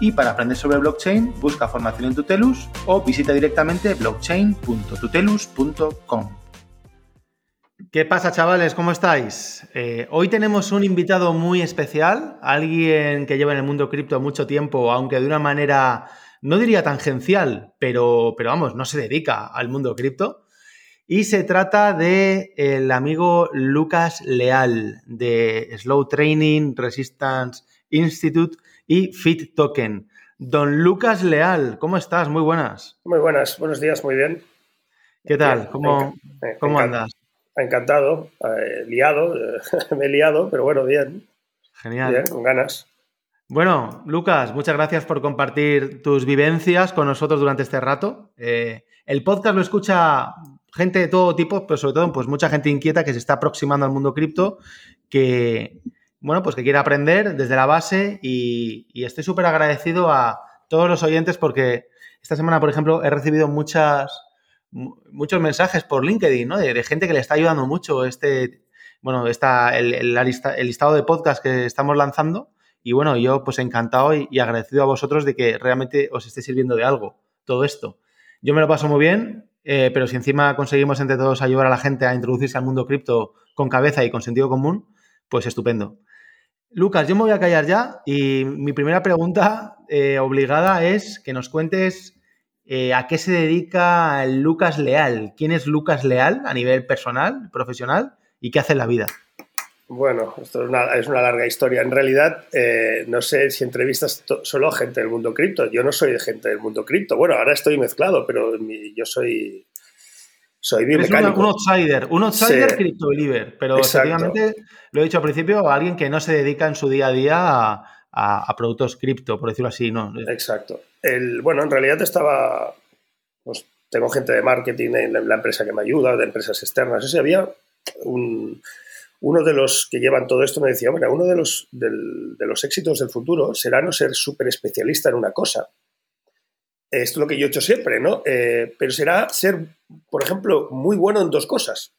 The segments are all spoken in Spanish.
y para aprender sobre blockchain, busca formación en Tutelus o visita directamente blockchain.tutelus.com. ¿Qué pasa, chavales? ¿Cómo estáis? Eh, hoy tenemos un invitado muy especial, alguien que lleva en el mundo cripto mucho tiempo, aunque de una manera, no diría tangencial, pero, pero vamos, no se dedica al mundo cripto. Y se trata de el amigo Lucas Leal de Slow Training Resistance Institute y Fit Token. Don Lucas Leal, ¿cómo estás? Muy buenas. Muy buenas, buenos días, muy bien. ¿Qué tal? ¿Cómo, ¿cómo andas? Encantado, eh, liado, me he liado, pero bueno, bien. Genial. Bien, con ganas. Bueno, Lucas, muchas gracias por compartir tus vivencias con nosotros durante este rato. Eh, el podcast lo escucha gente de todo tipo, pero sobre todo pues mucha gente inquieta que se está aproximando al mundo cripto, que, bueno, pues que quiere aprender desde la base y, estoy súper agradecido a todos los oyentes porque esta semana, por ejemplo, he recibido muchas, muchos mensajes por LinkedIn, ¿no? De, gente que le está ayudando mucho este, bueno, está el, el, listado de podcast que estamos lanzando y bueno, yo pues encantado y, y, agradecido a vosotros de que realmente os esté sirviendo de algo todo esto. Yo me lo paso muy bien, eh, pero si encima conseguimos entre todos ayudar a la gente a introducirse al mundo cripto con cabeza y con sentido común, pues estupendo. Lucas, yo me voy a callar ya y mi primera pregunta eh, obligada es que nos cuentes eh, a qué se dedica Lucas Leal. ¿Quién es Lucas Leal a nivel personal, profesional y qué hace en la vida? Bueno, esto es una, es una larga historia. En realidad, eh, no sé si entrevistas solo a gente del mundo cripto. Yo no soy de gente del mundo cripto. Bueno, ahora estoy mezclado, pero yo soy soy biomecánico. un outsider, un outsider sí. believer, pero efectivamente, lo he dicho al principio, alguien que no se dedica en su día a día a, a, a productos cripto, por decirlo así, ¿no? Exacto. El, bueno, en realidad estaba, pues tengo gente de marketing en la empresa que me ayuda, de empresas externas, o sea, había un, uno de los que llevan todo esto me decía, bueno, uno de los, del, de los éxitos del futuro será no ser súper especialista en una cosa, esto es lo que yo he hecho siempre, ¿no? Eh, pero será ser, por ejemplo, muy bueno en dos cosas.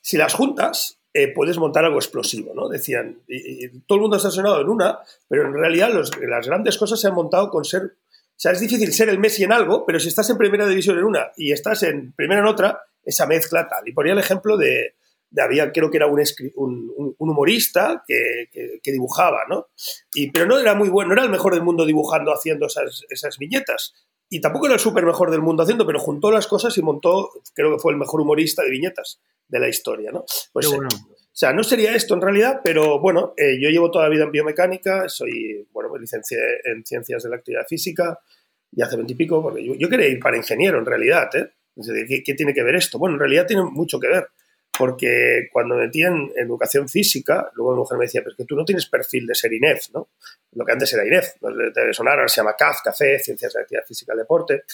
Si las juntas, eh, puedes montar algo explosivo, ¿no? Decían, y, todo el mundo está sonado en una, pero en realidad las grandes cosas se han montado con ser... O sea, es difícil ser el Messi en algo, pero si estás en primera división en una y estás en primera en otra, esa mezcla tal. Y ponía el ejemplo de, había, creo que era un, humorista que, que, que, dibujaba, ¿no? Y, pero no era muy bueno, no era el mejor del mundo dibujando, haciendo esas, esas viñetas. Y tampoco era el súper mejor del mundo haciendo, pero juntó las cosas y montó, creo que fue el mejor humorista de viñetas de la historia, ¿no? Pues, bueno. eh, o sea, no sería esto en realidad, pero bueno, eh, yo llevo toda la vida en biomecánica, soy, bueno, me licencié en ciencias de la actividad física y hace veintipico, porque yo, yo, quería ir para ingeniero en realidad, ¿eh? ¿Qué, ¿Qué tiene que ver esto? Bueno, en realidad tiene mucho que ver porque cuando me metí en educación física, luego mi mujer me decía, pero es que tú no tienes perfil de ser INEF, ¿no? Lo que antes era INEF, no debe sonar, ahora se llama CAF, Café, Ciencias de Actividad Física y Deporte.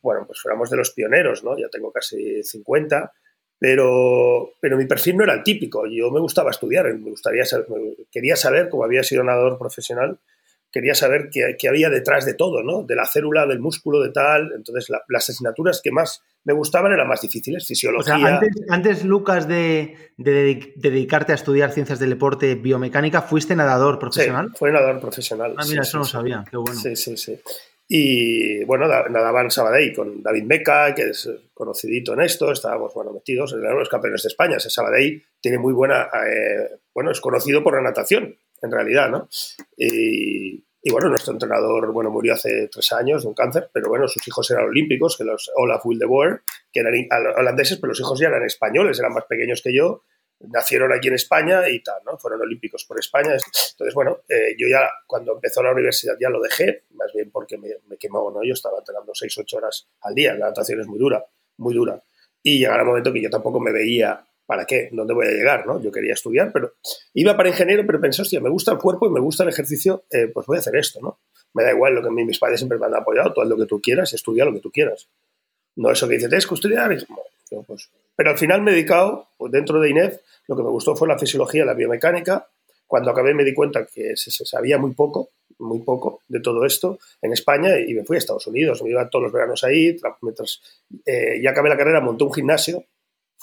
Bueno, pues fuéramos de los pioneros, ¿no? Ya tengo casi 50, pero, pero mi perfil no era el típico. Yo me gustaba estudiar, me gustaría saber, quería saber, como había sido nadador profesional, quería saber qué, qué, había detrás de todo, ¿no? De la célula, del músculo, de tal. Entonces, la, las asignaturas que más me gustaban eran más difíciles, fisiología. O sea, antes, antes, Lucas, de, de, de, dedicarte a estudiar ciencias del deporte, biomecánica, ¿fuiste nadador profesional? Sí, fue nadador profesional. Ah, mira, sí, eso sí, no sabía, qué bueno. Sí, sí, sí. Y bueno, nadaba en Sabadell con David Meca, que es conocidito en esto, estábamos bueno, metidos en los campeones de España. Ese Sabadell tiene muy buena, eh, bueno, es conocido por la natación, en realidad, ¿no? Y, y bueno, nuestro entrenador, bueno, murió hace tres años de un cáncer, pero bueno, sus hijos eran olímpicos, que los Olaf Wildeboer, que eran holandeses, pero los hijos ya eran españoles, eran más pequeños que yo, nacieron aquí en España y tal, ¿no? Fueron olímpicos por España. Entonces, bueno, eh, yo ya cuando empezó la universidad ya lo dejé, más bien porque me, me quemó, ¿no? Yo estaba entrenando seis, ocho horas al día, la natación es muy dura, muy dura. Y llegará un momento que yo tampoco me veía ¿para qué? ¿Dónde voy a llegar? ¿no? Yo quería estudiar, pero iba para ingeniero, pero pensé, hostia, me gusta el cuerpo y me gusta el ejercicio, eh, pues voy a hacer esto, ¿no? Me da igual lo que mis padres siempre me han apoyado, todo lo que tú quieras, estudia lo que tú quieras. No eso que dice, tienes que estudiar. Pues, pero al final me he dedicado, pues dentro de INEF, lo que me gustó fue la fisiología, la biomecánica. Cuando acabé me di cuenta que se, sabía muy poco, muy poco de todo esto en España y me fui a Estados Unidos. Me iba todos los veranos ahí. Mientras eh, ya acabé la carrera, monté un gimnasio.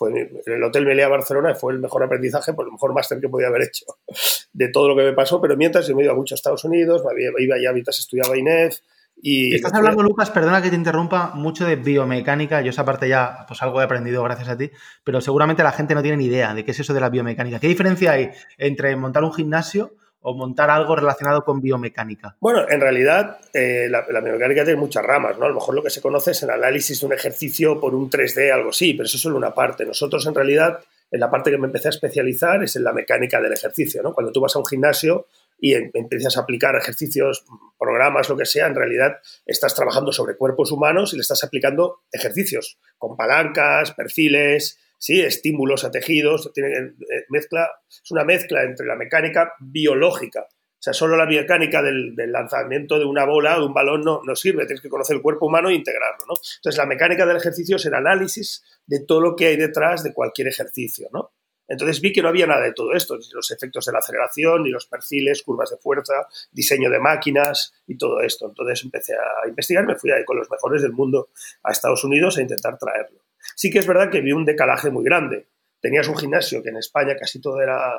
Fue en el Hotel Melea Barcelona fue el mejor aprendizaje, por el mejor máster que podía haber hecho de todo lo que me pasó. Pero mientras yo me iba mucho a Estados Unidos, me iba ya mientras estudiaba INEF, y Estás hablando, Lucas, perdona que te interrumpa, mucho de biomecánica. Yo esa parte ya, pues algo he aprendido gracias a ti, pero seguramente la gente no tiene ni idea de qué es eso de la biomecánica. ¿Qué diferencia hay entre montar un gimnasio o montar algo relacionado con biomecánica? Bueno, en realidad eh, la, biomecánica tiene muchas ramas, ¿no? A lo mejor lo que se conoce es el análisis de un ejercicio por un 3D, algo así, pero eso es solo una parte. Nosotros en realidad, en la parte que me empecé a especializar es en la mecánica del ejercicio, ¿no? Cuando tú vas a un gimnasio y em, empiezas a aplicar ejercicios, programas, lo que sea, en realidad estás trabajando sobre cuerpos humanos y le estás aplicando ejercicios con palancas, perfiles, sí, estímulos a tejidos, tiene, eh, mezcla, es una mezcla entre la mecánica biológica. O sea, solo la mecánica del, lanzamiento de una bola o de un balón no, sirve, tienes que conocer el cuerpo humano e integrarlo, ¿no? Entonces, la mecánica del ejercicio es el análisis de todo lo que hay detrás de cualquier ejercicio, ¿no? Entonces vi que no había nada de todo esto, ni los efectos de la aceleración, ni los perfiles, curvas de fuerza, diseño de máquinas y todo esto. Entonces empecé a investigar, me fui con los mejores del mundo a Estados Unidos a intentar traerlo. Sí que es verdad que vi un decalaje muy grande. Tenías un gimnasio que en España casi todo era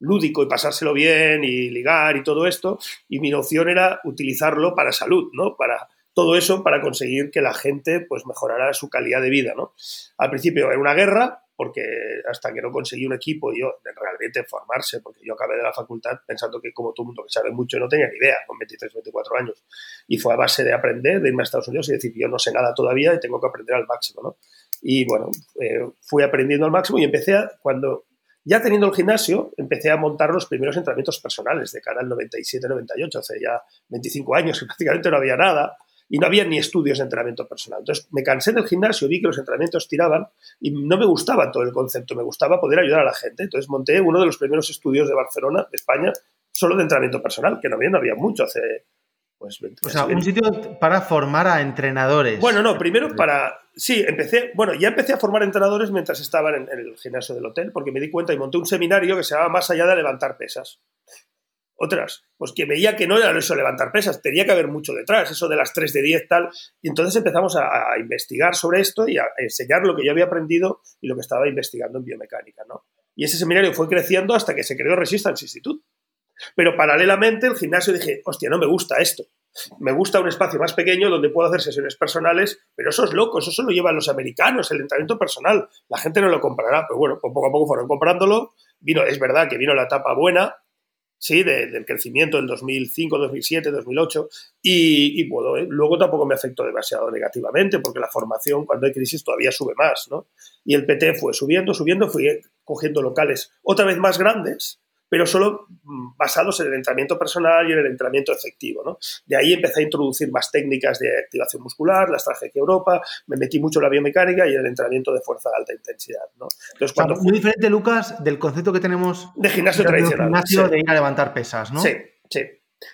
lúdico y pasárselo bien y ligar y todo esto, y mi noción era utilizarlo para salud, ¿no? Para todo eso para conseguir que la gente pues mejorara su calidad de vida, ¿no? Al principio era una guerra, porque hasta que no conseguí un equipo yo realmente formarse, porque yo acabé de la facultad pensando que como todo el mundo que sabe mucho no tenía ni idea con 23, 24 años. Y fue a base de aprender, de irme a Estados Unidos y decir, yo no sé nada todavía y tengo que aprender al máximo, ¿no? Y bueno, eh, fui aprendiendo al máximo y empecé a, cuando ya teniendo el gimnasio, empecé a montar los primeros entrenamientos personales de cara al 97-98, hace ya 25 años que prácticamente no había nada y no había ni estudios de entrenamiento personal. Entonces me cansé del gimnasio, vi que los entrenamientos tiraban y no me gustaba todo el concepto, me gustaba poder ayudar a la gente. Entonces monté uno de los primeros estudios de Barcelona, de España, solo de entrenamiento personal, que no había, no había mucho hace... Pues, o sea, un sitio para formar a entrenadores. Bueno, no, primero para... Sí, empecé, bueno, ya empecé a formar entrenadores mientras estaba en, en el gimnasio del hotel, porque me di cuenta y monté un seminario que se llamaba Más allá de levantar pesas. Otras, pues que veía que no era eso levantar pesas, tenía que haber mucho detrás, eso de las 3 de 10 tal. Y entonces empezamos a, investigar sobre esto y a enseñar lo que yo había aprendido y lo que estaba investigando en biomecánica, ¿no? Y ese seminario fue creciendo hasta que se creó Resistance Institute. Pero paralelamente el gimnasio dije, hostia, no me gusta esto. Me gusta un espacio más pequeño donde puedo hacer sesiones personales, pero eso es loco, eso lo llevan los americanos, el entrenamiento personal. La gente no lo comprará, pero bueno, poco a poco fueron comprándolo. Vino, es verdad que vino la etapa buena, ¿sí? del crecimiento del 2005, 2007, 2008 y, y ¿eh? luego tampoco me afectó demasiado negativamente porque la formación cuando hay crisis todavía sube más, ¿no? Y el PT fue subiendo, subiendo, fui cogiendo locales otra vez más grandes pero solo mm, basados en el entrenamiento personal y en el entrenamiento efectivo. ¿no? De ahí empecé a introducir más técnicas de activación muscular, las traje aquí a Europa, me metí mucho en la biomecánica y en el entrenamiento de fuerza de alta intensidad. ¿no? Entonces, cuando muy diferente, Lucas, del concepto que tenemos de gimnasio tradicional. Gimnasio de ir a levantar pesas, ¿no? Sí, sí,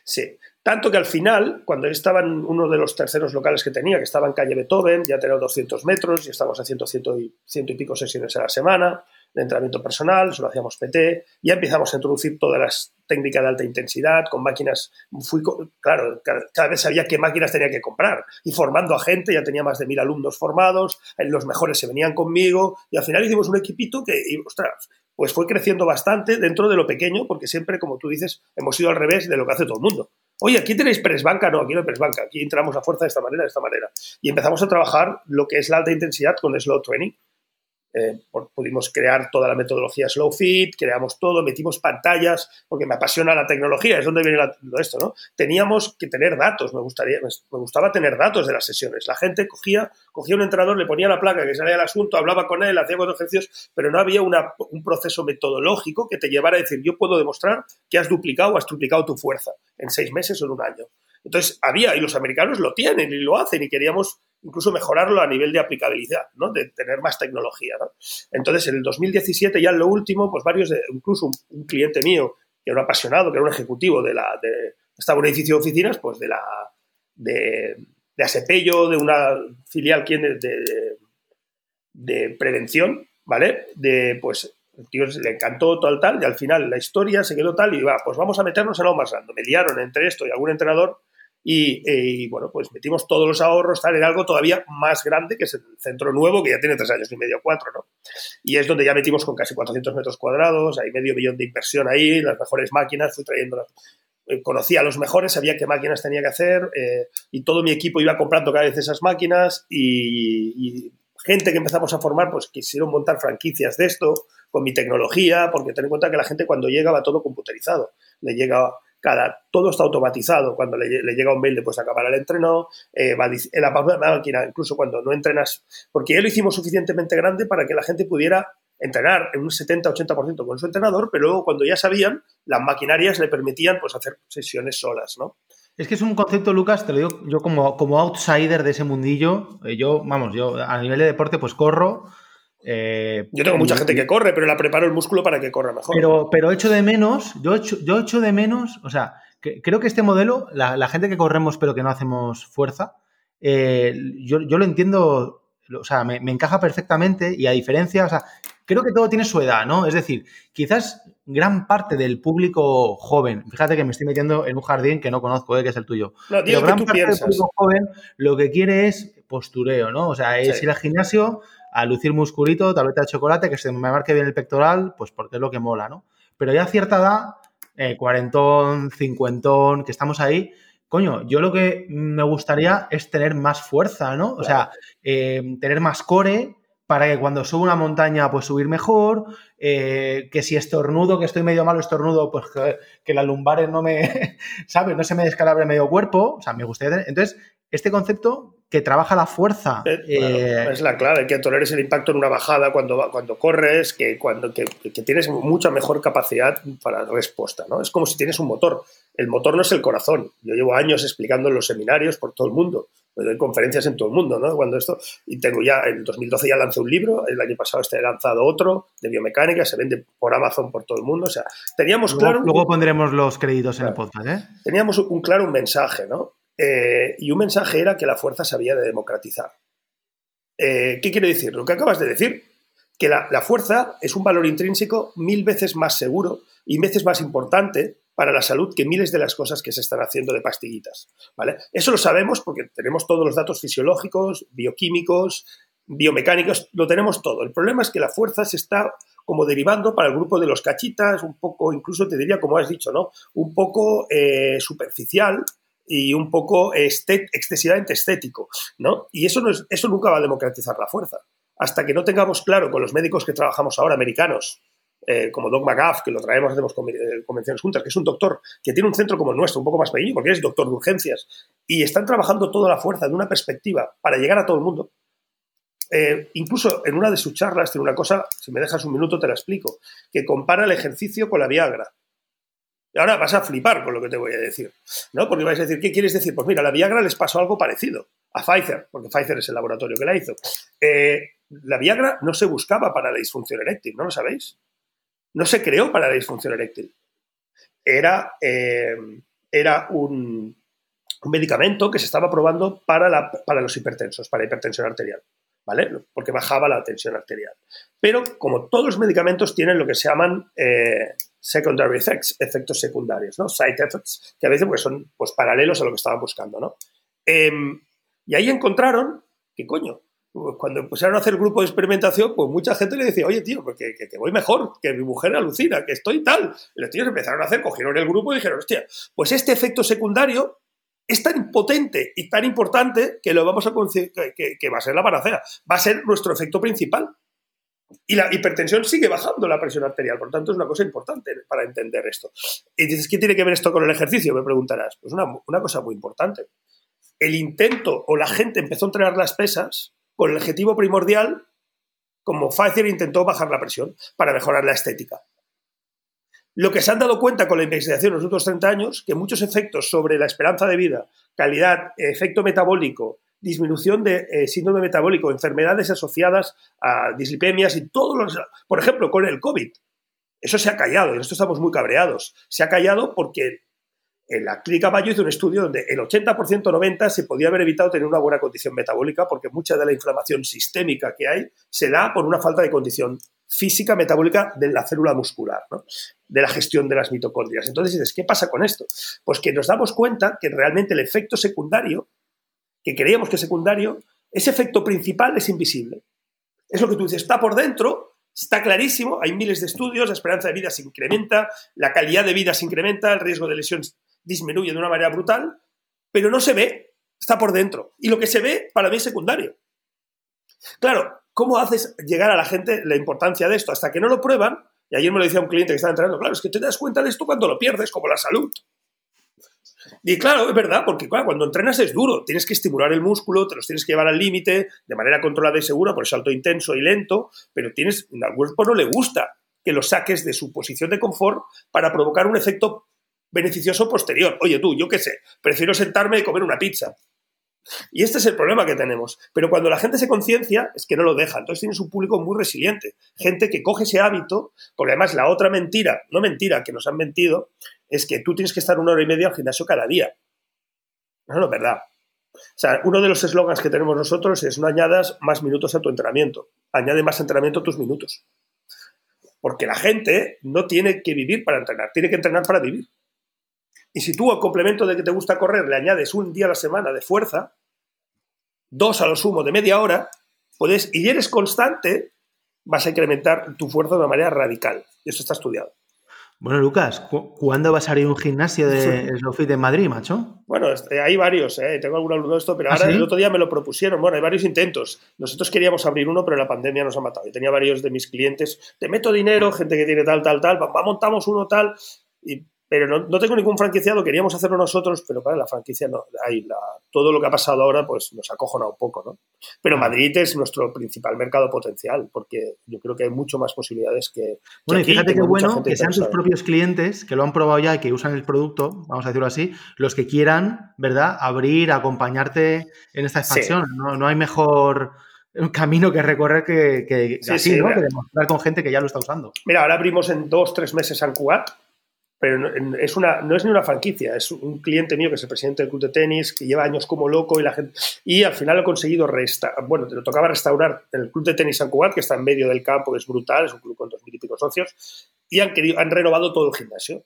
sí. Tanto que al final, cuando estaba en uno de los terceros locales que tenía, que estaba en calle Beethoven, ya tenía 200 metros y estábamos haciendo ciento y, ciento y pico sesiones a la semana, de entrenamiento personal, solo hacíamos PT, ya empezamos a introducir todas las técnicas de alta intensidad, con máquinas, fui, claro, cada vez sabía qué máquinas tenía que comprar, y formando a gente, ya tenía más de mil alumnos formados, eh, los mejores se venían conmigo, y al final hicimos un equipito que, ostras, pues fue creciendo bastante dentro de lo pequeño, porque siempre, como tú dices, hemos ido al revés de lo que hace todo el mundo. Oye, aquí tenéis presbanca, no, aquí no hay presbanca, aquí entramos a fuerza de esta manera, de esta manera. Y empezamos a trabajar lo que es la alta intensidad con slow training, eh, pudimos crear toda la metodología Slow Fit, creamos todo, metimos pantallas, porque me apasiona la tecnología, es donde viene todo esto, ¿no? Teníamos que tener datos, me, gustaría, me, gustaba tener datos de las sesiones. La gente cogía, cogía un entrenador, le ponía la placa que salía el asunto, hablaba con él, hacía cuatro ejercicios, pero no había un proceso metodológico que te llevara a decir, yo puedo demostrar que has duplicado o has triplicado tu fuerza en seis meses o en un año. Entonces, había, y los americanos lo tienen y lo hacen, y queríamos incluso mejorarlo a nivel de aplicabilidad, ¿no? de tener más tecnología. ¿no? Entonces, en el 2017, ya en lo último, pues varios, de, incluso un, cliente mío, que era un apasionado, que era un ejecutivo de la, de, estaba en un edificio de oficinas, pues de la, de, de Asepello, de una filial de, de, prevención, ¿vale? De, pues, tío le encantó tal, tal, y al final la historia se quedó tal, y va, pues vamos a meternos en algo más grande. Me liaron entre esto y algún entrenador, eh, y, bueno, pues metimos todos los ahorros tal, en algo todavía más grande, que es el centro nuevo, que ya tiene tres años y medio, cuatro, ¿no? Y es donde ya metimos con casi 400 metros cuadrados, hay medio millón de inversión ahí, las mejores máquinas, fui trayendo las, eh, conocía a los mejores, sabía qué máquinas tenía que hacer eh, y todo mi equipo iba comprando cada vez esas máquinas y, gente que empezamos a formar pues quisieron montar franquicias de esto con mi tecnología porque ten en cuenta que la gente cuando llega va todo computerizado, le llega cada, todo está automatizado, cuando le, llega un mail de acabar el entreno, eh, va en la máquina, incluso cuando no entrenas, porque ya lo hicimos suficientemente grande para que la gente pudiera entrenar en un 70-80% con su entrenador, pero luego cuando ya sabían, las maquinarias le permitían pues, hacer sesiones solas, ¿no? Es que es un concepto, Lucas, te lo digo yo como, como outsider de ese mundillo. Eh, yo, vamos, yo a nivel de deporte, pues corro. Eh, yo tengo mucha gente que corre, pero la preparo el músculo para que corra mejor. Pero, pero echo de menos, yo echo, yo echo de menos, o sea, creo que este modelo, la, gente que corremos pero que no hacemos fuerza, eh, yo, yo, lo entiendo, o sea, me, me, encaja perfectamente y a diferencia, o sea, creo que todo tiene su edad, ¿no? Es decir, quizás gran parte del público joven, fíjate que me estoy metiendo en un jardín que no conozco, ¿eh? que es el tuyo. No, Pero gran parte del público joven lo que quiere es postureo, ¿no? O sea, es ir al gimnasio a lucir musculito, tableta de chocolate, que se me marque bien el pectoral, pues porque es lo que mola, ¿no? Pero ya a cierta edad, eh, cuarentón, cincuentón, que estamos ahí, coño, yo lo que me gustaría es tener más fuerza, ¿no? O sea, eh, tener más core, para que cuando subo una montaña, pues subir mejor, eh, que si estornudo, que estoy medio malo estornudo, pues que, la lumbares no me, ¿sabes? No se me descalabre medio cuerpo, o sea, me gustaría tener... Entonces, este concepto que trabaja la fuerza. Eh, eh, es la clave, que toleres el impacto en una bajada cuando, cuando corres, que, cuando, que, tienes mucha mejor capacidad para respuesta, ¿no? Es como si tienes un motor. El motor no es el corazón. Yo llevo años explicando en los seminarios por todo el mundo doy conferencias en todo el mundo, ¿no? Cuando esto, y tengo ya, en 2012 ya lancé un libro, el año pasado este he lanzado otro de biomecánica, se vende por Amazon por todo el mundo, o sea, teníamos claro... Luego pondremos los créditos en el podcast, ¿eh? Teníamos un claro mensaje, ¿no? Eh, y un mensaje era que la fuerza se había de democratizar. Eh, ¿Qué quiere decir? Lo que acabas de decir, que la, fuerza es un valor intrínseco mil veces más seguro y veces más importante para la salud que miles de las cosas que se están haciendo de pastillitas. ¿vale? Eso lo sabemos porque tenemos todos los datos fisiológicos, bioquímicos, biomecánicos, lo tenemos todo. El problema es que la fuerza se está como derivando para el grupo de los cachitas, un poco, incluso te diría, como has dicho, ¿no? Un poco eh, superficial y un poco excesivamente estético, ¿no? Y eso, no es, eso nunca va a democratizar la fuerza. Hasta que no tengamos claro con los médicos que trabajamos ahora, americanos, eh, como Doc McGuff, que lo traemos, hacemos eh, convenciones juntas, que es un doctor que tiene un centro como el nuestro, un poco más pequeño, porque es doctor de urgencias, y están trabajando toda la fuerza de una perspectiva para llegar a todo el mundo. Eh, incluso en una de sus charlas tiene una cosa, si me dejas un minuto te la explico, que compara el ejercicio con la Viagra. Y ahora vas a flipar con lo que te voy a decir, ¿no? Porque vais a decir, ¿qué quieres decir? Pues mira, a la Viagra les pasó algo parecido a Pfizer, porque Pfizer es el laboratorio que la hizo. la Viagra no se buscaba para la disfunción eréctil, ¿no lo sabéis? no se creó para la disfunción eréctil. Era, eh, era un, medicamento que se estaba probando para, para los hipertensos, para la hipertensión arterial, ¿vale? Porque bajaba la tensión arterial. Pero como todos los medicamentos tienen lo que se llaman eh, secondary effects, efectos secundarios, ¿no? Side effects, que a veces pues, son pues, paralelos a lo que estaban buscando, ¿no? Em, y ahí encontraron que, coño, cuando empezaron a hacer grupo de experimentación, pues mucha gente le decía, oye, tío, porque que, voy mejor, que mi mujer alucina, que estoy tal. Y los tíos empezaron a hacer, cogieron el grupo y dijeron, hostia, pues este efecto secundario es tan potente y tan importante que lo vamos a que, que va a ser la panacea, va a ser nuestro efecto principal. Y la hipertensión sigue bajando la presión arterial, por lo tanto es una cosa importante para entender esto. Y dices, ¿qué tiene que ver esto con el ejercicio? Me preguntarás. Pues una, una cosa muy importante. El intento o la gente empezó a entrenar las pesas con el objetivo primordial, como Pfizer intentó bajar la presión para mejorar la estética. Lo que se han dado cuenta con la investigación en los últimos 30 años, que muchos efectos sobre la esperanza de vida, calidad, efecto metabólico, disminución de eh, síndrome metabólico, enfermedades asociadas a dislipemias y todos los... Por ejemplo, con el COVID. Eso se ha callado y nosotros estamos muy cabreados. Se ha callado porque En la clínica Mayo hizo un estudio donde el 80%, 90% se podía haber evitado tener una buena condición metabólica porque mucha de la inflamación sistémica que hay se da por una falta de condición física metabólica de la célula muscular, de la gestión de las mitocondrias. Entonces dices, ¿qué pasa con esto? Pues que nos damos cuenta que realmente el efecto secundario, que creíamos que es secundario, ese efecto principal es invisible. Es lo que tú dices, está por dentro, está clarísimo, hay miles de estudios, la esperanza de vida se incrementa, la calidad de vida se incrementa, el riesgo de lesión disminuye de una manera brutal, pero no se ve, está por dentro. Y lo que se ve para mí es secundario. Claro, ¿cómo haces llegar a la gente la importancia de esto? Hasta que no lo prueban, y ayer me lo decía un cliente que estaba entrenando, claro, es que te das cuenta de esto cuando lo pierdes, como la salud. Y claro, es verdad, porque cuando entrenas es duro, tienes que estimular el músculo, te los tienes que llevar al límite de manera controlada y segura, por salto intenso y lento, pero tienes, al cuerpo no le gusta que lo saques de su posición de confort para provocar un efecto beneficioso posterior. Oye tú, yo qué sé, prefiero sentarme y comer una pizza. Y este es el problema que tenemos. Pero cuando la gente se conciencia, es que no lo deja. Entonces tienes un público muy resiliente. Gente que coge ese hábito, porque además la otra mentira, no mentira, que nos han mentido, es que tú tienes que estar una hora y media al gimnasio cada día. No, no es verdad. O sea, uno de los eslogans que tenemos nosotros es no añadas más minutos a tu entrenamiento, añade más entrenamiento a tus minutos. Porque la gente no tiene que vivir para entrenar, tiene que entrenar para vivir. Y si tú al complemento de que te gusta correr le añades un día a la semana de fuerza, dos a lo sumo de media hora, puedes, y eres constante, vas a incrementar tu fuerza de una manera radical. Y eso está estudiado. Bueno, Lucas, ¿cuándo vas a abrir un gimnasio de Slowfit en Madrid, macho? Bueno, este, hay varios, ¿eh? tengo algún alumno de esto, pero ¿Ah, ahora el otro día me lo propusieron. Bueno, hay varios intentos. Nosotros queríamos abrir uno, pero la pandemia nos ha matado. Yo tenía varios de mis clientes, te meto dinero, gente que tiene tal, tal, tal, va, montamos uno tal, y pero no, tengo ningún franquiciado, queríamos hacerlo nosotros, pero para la franquicia no, hay todo lo que ha pasado ahora pues nos ha acojonado un poco, ¿no? Pero Madrid es nuestro principal mercado potencial, porque yo creo que hay mucho más posibilidades que... Bueno, y fíjate qué bueno que sean tus propios clientes, que lo han probado ya y que usan el producto, vamos a decirlo así, los que quieran, ¿verdad?, abrir, acompañarte en esta expansión. No, hay mejor camino que recorrer que, así, ¿no? que demostrar con gente que ya lo está usando. Mira, ahora abrimos en dos, tres meses en Cuat pero no es, una, no es ni una franquicia, es un cliente mío que es el presidente del club de tenis, que lleva años como loco y la gente y al final ha conseguido restaurar, bueno, te lo tocaba restaurar el club de tenis San Cubat, que está en medio del campo, que es brutal, es un club con dos mil y pico socios, y han, querido, han renovado todo el gimnasio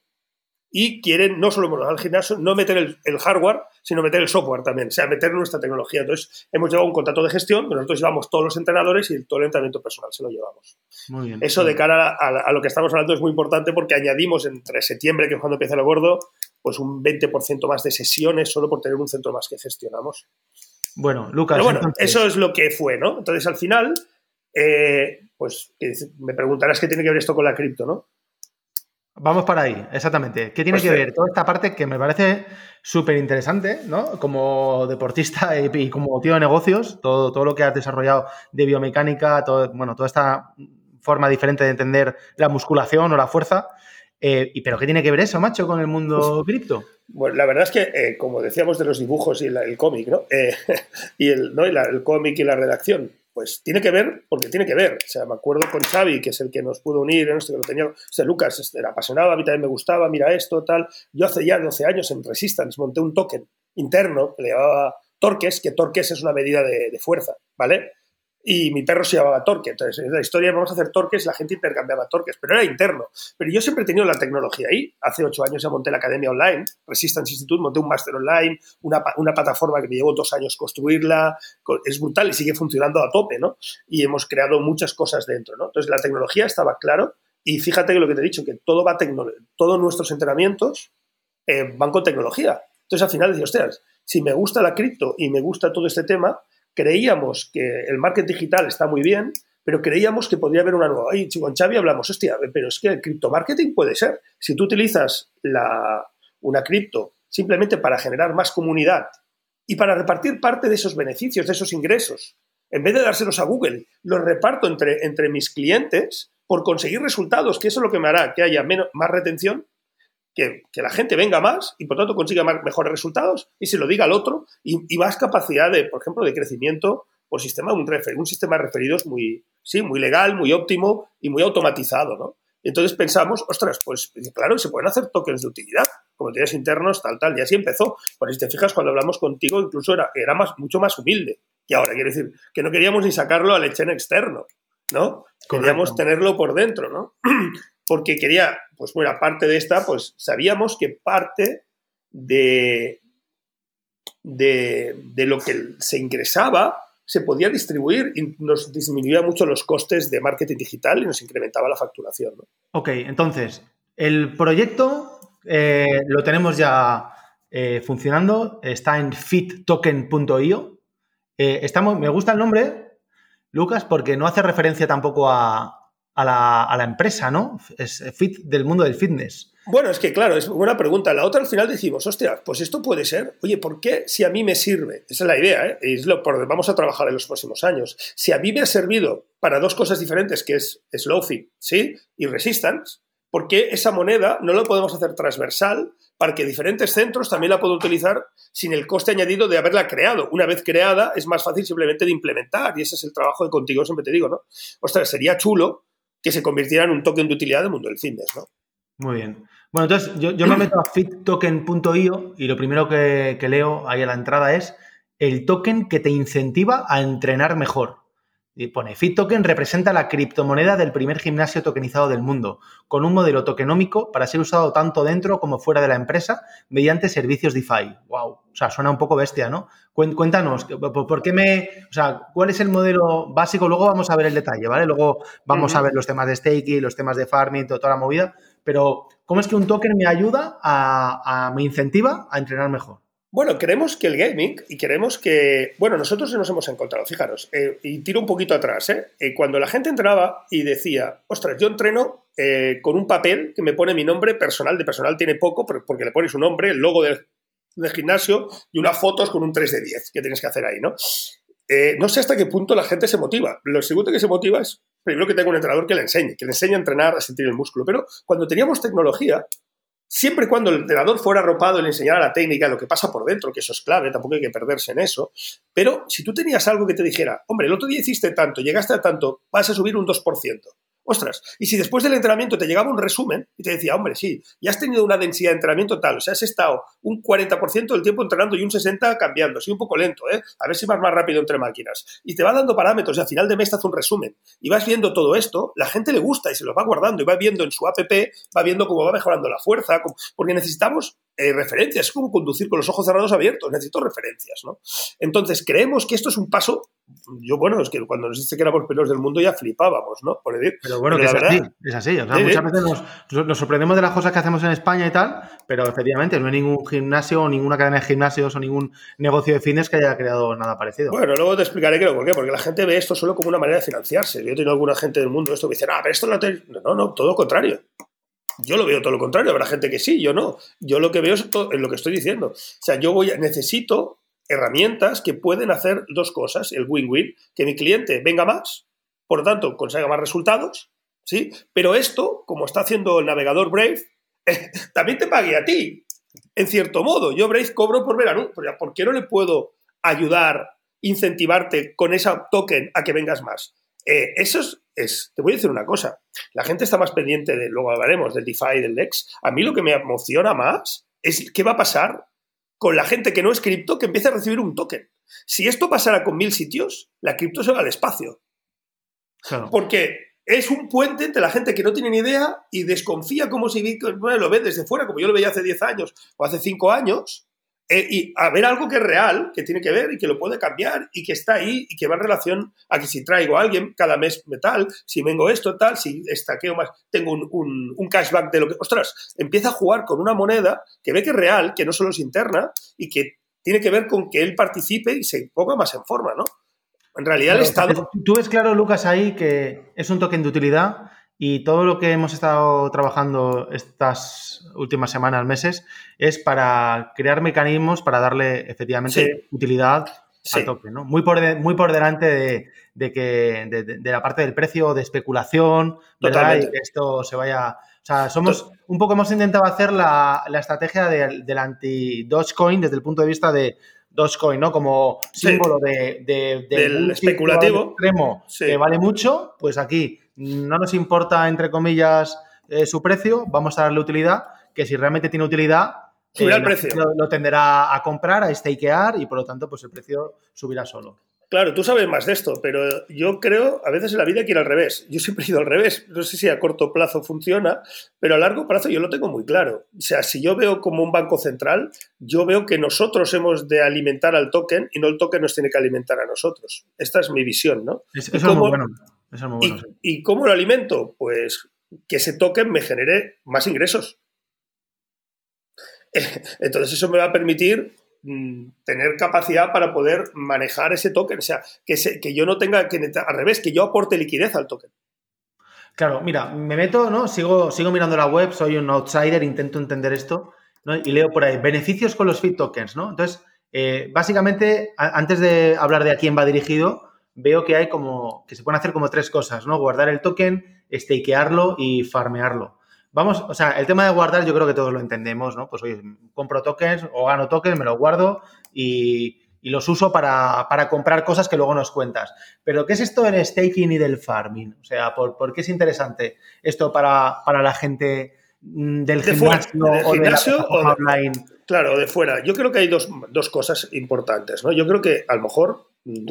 y quieren no solo al gimnasio, no meter el, hardware, sino meter el software también, o sea, meter nuestra tecnología. Entonces, hemos llevado un contrato de gestión, nosotros llevamos todos los entrenadores y todo el entrenamiento personal se lo llevamos. Muy bien, Eso de cara a, lo que estamos hablando es muy importante porque añadimos entre septiembre, que es cuando empieza el gordo, pues un 20% más de sesiones solo por tener un centro más que gestionamos. Bueno, Lucas. bueno, eso es lo que fue, ¿no? Entonces, al final, eh, pues me preguntarás qué tiene que ver esto con la cripto, ¿no? Vamos para ahí, exactamente. ¿Qué tiene pues que ver toda esta parte que me parece súper interesante, ¿no? Como deportista y, como tío de negocios, todo, todo lo que has desarrollado de biomecánica, todo, bueno, toda esta forma diferente de entender la musculación o la fuerza. Eh, ¿Pero qué tiene que ver eso, macho, con el mundo pues, cripto? Bueno, la verdad es que, eh, como decíamos de los dibujos y el cómic, ¿no? Eh, y el, ¿no? el cómic y la redacción, pues tiene que ver, porque tiene que ver. O sea, me acuerdo con Xavi, que es el que nos pudo unir, en que lo tenía, o sea, Lucas este, era apasionado, a mí también me gustaba, mira esto, tal. Yo hace ya 12 años en Resistance monté un token interno que le llamaba Torques, que Torques es una medida de fuerza, ¿vale? Y mi perro se llamaba Torque. Entonces, en la historia vamos a hacer torques, la gente intercambiaba torques, pero era interno. Pero yo siempre he tenido la tecnología ahí. Hace ocho años ya monté la academia online, Resistance Institute, monté un máster online, una, una, plataforma que me llevó dos años construirla. Es brutal y sigue funcionando a tope, ¿no? Y hemos creado muchas cosas dentro, ¿no? Entonces, la tecnología estaba claro y fíjate que lo que te he dicho, que todo va todos nuestros entrenamientos eh, van con tecnología. Entonces, al final, digo, hostias, si me gusta la cripto y me gusta todo este tema, creíamos que el marketing digital está muy bien, pero creíamos que podría haber una nueva. Y con Xavi hablamos, hostia, pero es que el criptomarketing puede ser. Si tú utilizas la, una cripto simplemente para generar más comunidad y para repartir parte de esos beneficios, de esos ingresos, en vez de dárselos a Google, los reparto entre, entre mis clientes por conseguir resultados, que eso es lo que me hará que haya menos, más retención, que, la gente venga más y por tanto consiga mejores resultados y se lo diga al otro y, más capacidad de, por ejemplo, de crecimiento por sistema, un, un sistema de referidos muy, sí, muy legal, muy óptimo y muy automatizado, ¿no? Entonces pensamos, ostras, pues claro, se pueden hacer tokens de utilidad. como tenías internos, tal, tal. Y así empezó. Por si te fijas, cuando hablamos contigo, incluso era, era más, mucho más humilde. Y ahora, quiero decir, que no queríamos ni sacarlo al en externo, ¿no? Queríamos tenerlo por dentro, ¿no? Porque quería, pues bueno, aparte de esta, pues sabíamos que parte de, de, de lo que se ingresaba se podía distribuir y nos disminuía mucho los costes de marketing digital y nos incrementaba la facturación. ¿no? Ok, entonces, el proyecto eh, lo tenemos ya eh, funcionando, está en fittoken.io. Eh, estamos, me gusta el nombre, Lucas, porque no hace referencia tampoco a, a, la, a la empresa, ¿no? Es fit del mundo del fitness. Bueno, es que claro, es buena pregunta. La otra al final decimos, hostia, pues esto puede ser. Oye, ¿por qué si a mí me sirve? Esa es la idea, ¿eh? Es lo por vamos a trabajar en los próximos años. Si a mí me ha servido para dos cosas diferentes, que es Slowfit, ¿sí? Y Resistance, ¿por qué esa moneda no lo podemos hacer transversal para que diferentes centros también la puedan utilizar sin el coste añadido de haberla creado? Una vez creada, es más fácil simplemente de implementar. Y ese es el trabajo de contigo, siempre te digo, ¿no? Ostras, sería chulo que se convirtiera en un token de utilidad del mundo del fitness, ¿no? Muy bien. Bueno, entonces yo, me meto a fittoken.io y lo primero que, leo ahí a la entrada es el token que te incentiva a entrenar mejor. Y pone, FitToken representa la criptomoneda del primer gimnasio tokenizado del mundo, con un modelo tokenómico para ser usado tanto dentro como fuera de la empresa mediante servicios DeFi. ¡Wow! O sea, suena un poco bestia, ¿no? Cuéntanos, ¿por qué me... O sea, ¿cuál es el modelo básico? Luego vamos a ver el detalle, ¿vale? Luego vamos a ver los temas de staking, los temas de farming, toda la movida, pero ¿cómo es que un token me ayuda a, me incentiva a entrenar mejor? Bueno, queremos que el gaming y queremos que, bueno, nosotros nos hemos encontrado, fijaros, eh, y tiro un poquito atrás, ¿eh? ¿eh? Cuando la gente entraba y decía, ostras, yo entreno eh, con un papel que me pone mi nombre personal, de personal tiene poco, porque le pones un nombre, el logo del, gimnasio y unas fotos con un 3 de 10 que tienes que hacer ahí, ¿no? no sé hasta qué punto la gente se motiva. Lo segundo que se motiva es primero que tenga un entrenador que le enseñe, que le enseñe a entrenar, a sentir el músculo. Pero cuando teníamos tecnología, siempre y cuando el entrenador fuera arropado y le enseñara la técnica, lo que pasa por dentro, que eso es clave, tampoco hay que perderse en eso. Pero si tú tenías algo que te dijera, hombre, el otro día hiciste tanto, llegaste a tanto, vas a subir un 2%. Ostras, y si después del entrenamiento te llegaba un resumen y te decía, hombre, sí, ya has tenido una densidad de entrenamiento tal, o sea, has estado un 40% del tiempo entrenando y un 60% cambiando, sí, un poco lento, ¿eh? A ver si vas más rápido entre máquinas. Y te va dando parámetros y al final de mes te hace un resumen. Y vas viendo todo esto, la gente le gusta y se lo va guardando y va viendo en su app, va viendo cómo va mejorando la fuerza, porque necesitamos eh, referencias, es como conducir con los ojos cerrados abiertos, necesito referencias, ¿no? Entonces, creemos que esto es un paso, yo, bueno, es que cuando nos dice que éramos pelos del mundo ya flipábamos, ¿no? Por decir, pero bueno, que es, así, es así, o sea, muchas veces nos, sorprendemos de las cosas que hacemos en España y tal, pero efectivamente no hay ningún gimnasio o ninguna cadena de gimnasios o ningún negocio de fitness que haya creado nada parecido. Bueno, luego te explicaré qué, por qué, porque la gente ve esto solo como una manera de financiarse. Yo tengo alguna gente del mundo esto que dice, ah, pero esto no te... No, no, todo lo contrario. Yo lo veo todo lo contrario, habrá gente que sí, yo no. Yo lo que veo es, lo que estoy diciendo. O sea, yo voy a, necesito herramientas que pueden hacer dos cosas, el win-win, que mi cliente venga más, por lo tanto, consiga más resultados, ¿sí? Pero esto, como está haciendo el navegador Brave, también te pague a ti, en cierto modo. Yo Brave cobro por ver anuncios, ¿por qué no le puedo ayudar, incentivarte con esa token a que vengas más? Eh, eso es, te voy a decir una cosa, la gente está más pendiente de, luego hablaremos del DeFi, del DEX, a mí lo que me emociona más es qué va a pasar con la gente que no es cripto que empiece a recibir un token. Si esto pasara con mil sitios, la cripto se va al espacio. Porque es un puente entre la gente que no tiene ni idea y desconfía como si lo ve desde fuera, como yo lo veía hace 10 años o hace 5 años, eh, y a ver algo que es real, que tiene que ver y que lo puede cambiar y que está ahí y que va en relación a que si traigo a alguien cada mes metal, si vengo esto, tal, si estaqueo más, tengo un, un, cashback de lo que. Ostras, empieza a jugar con una moneda que ve que es real, que no solo es interna y que tiene que ver con que él participe y se ponga más en forma, ¿no? En realidad el Estado. Tú ves claro, Lucas, ahí que es un token de utilidad y todo lo que hemos estado trabajando estas últimas semanas, meses, es para crear mecanismos para darle efectivamente utilidad al toque, ¿no? Muy por, muy por delante de, que, de, la parte del precio, de especulación, ¿verdad? Y que esto se vaya. O sea, somos un poco hemos intentado hacer la, estrategia del, del anti-Dogecoin desde el punto de vista de Dogecoin, ¿no? Como símbolo de, del especulativo extremo que vale mucho, pues aquí no nos importa, entre comillas, eh, su precio, vamos a darle utilidad, que si realmente tiene utilidad, subirá el precio. Lo, lo, tenderá a comprar, a stakear y por lo tanto pues el precio subirá solo. Claro, tú sabes más de esto, pero yo creo, a veces en la vida hay que ir al revés. Yo siempre he ido al revés. No sé si a corto plazo funciona, pero a largo plazo yo lo tengo muy claro. O sea, si yo veo como un banco central, yo veo que nosotros hemos de alimentar al token y no el token nos tiene que alimentar a nosotros. Esta es mi visión, ¿no? eso, es muy bueno. Eso es muy bueno. ¿Y, ¿Y cómo lo alimento? Pues que ese token me genere más ingresos. Entonces eso me va a permitir Mm, tener capacidad para poder manejar ese token. O sea, que, que yo no tenga que, al revés, que yo aporte liquidez al token. Claro, mira, me meto, ¿no? Sigo, sigo mirando la web, soy un outsider, intento entender esto, ¿no? Y leo por ahí, beneficios con los fit tokens, ¿no? Entonces, eh, básicamente, antes de hablar de a quién va dirigido, veo que hay como, que se pueden hacer como tres cosas, ¿no? Guardar el token, stakearlo y farmearlo. Vamos, o sea, el tema de guardar yo creo que todos lo entendemos, ¿no? Pues oye, compro tokens o gano tokens, me los guardo y, los uso para, comprar cosas que luego nos cuentas. Pero, ¿qué es esto del staking y del farming? O sea, ¿por, qué es interesante esto para, la gente mm, del gimnasio, o de online? Claro, de fuera. Yo creo que hay dos, dos cosas importantes, ¿no? Yo creo que a lo mejor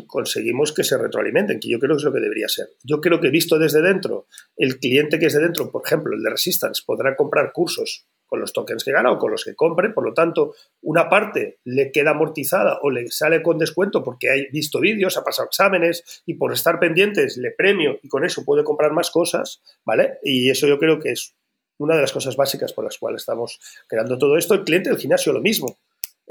conseguimos que se retroalimenten, que yo creo que es lo que debería ser. Yo creo que visto desde dentro, el cliente que es de dentro, por ejemplo, el de Resistance, podrá comprar cursos con los tokens que gana o con los que compre, por lo tanto, una parte le queda amortizada o le sale con descuento porque ha visto vídeos, ha pasado exámenes y por estar pendientes le premio y con eso puede comprar más cosas, ¿vale? Y eso yo creo que es una de las cosas básicas por las cuales estamos creando todo esto. El cliente del gimnasio lo mismo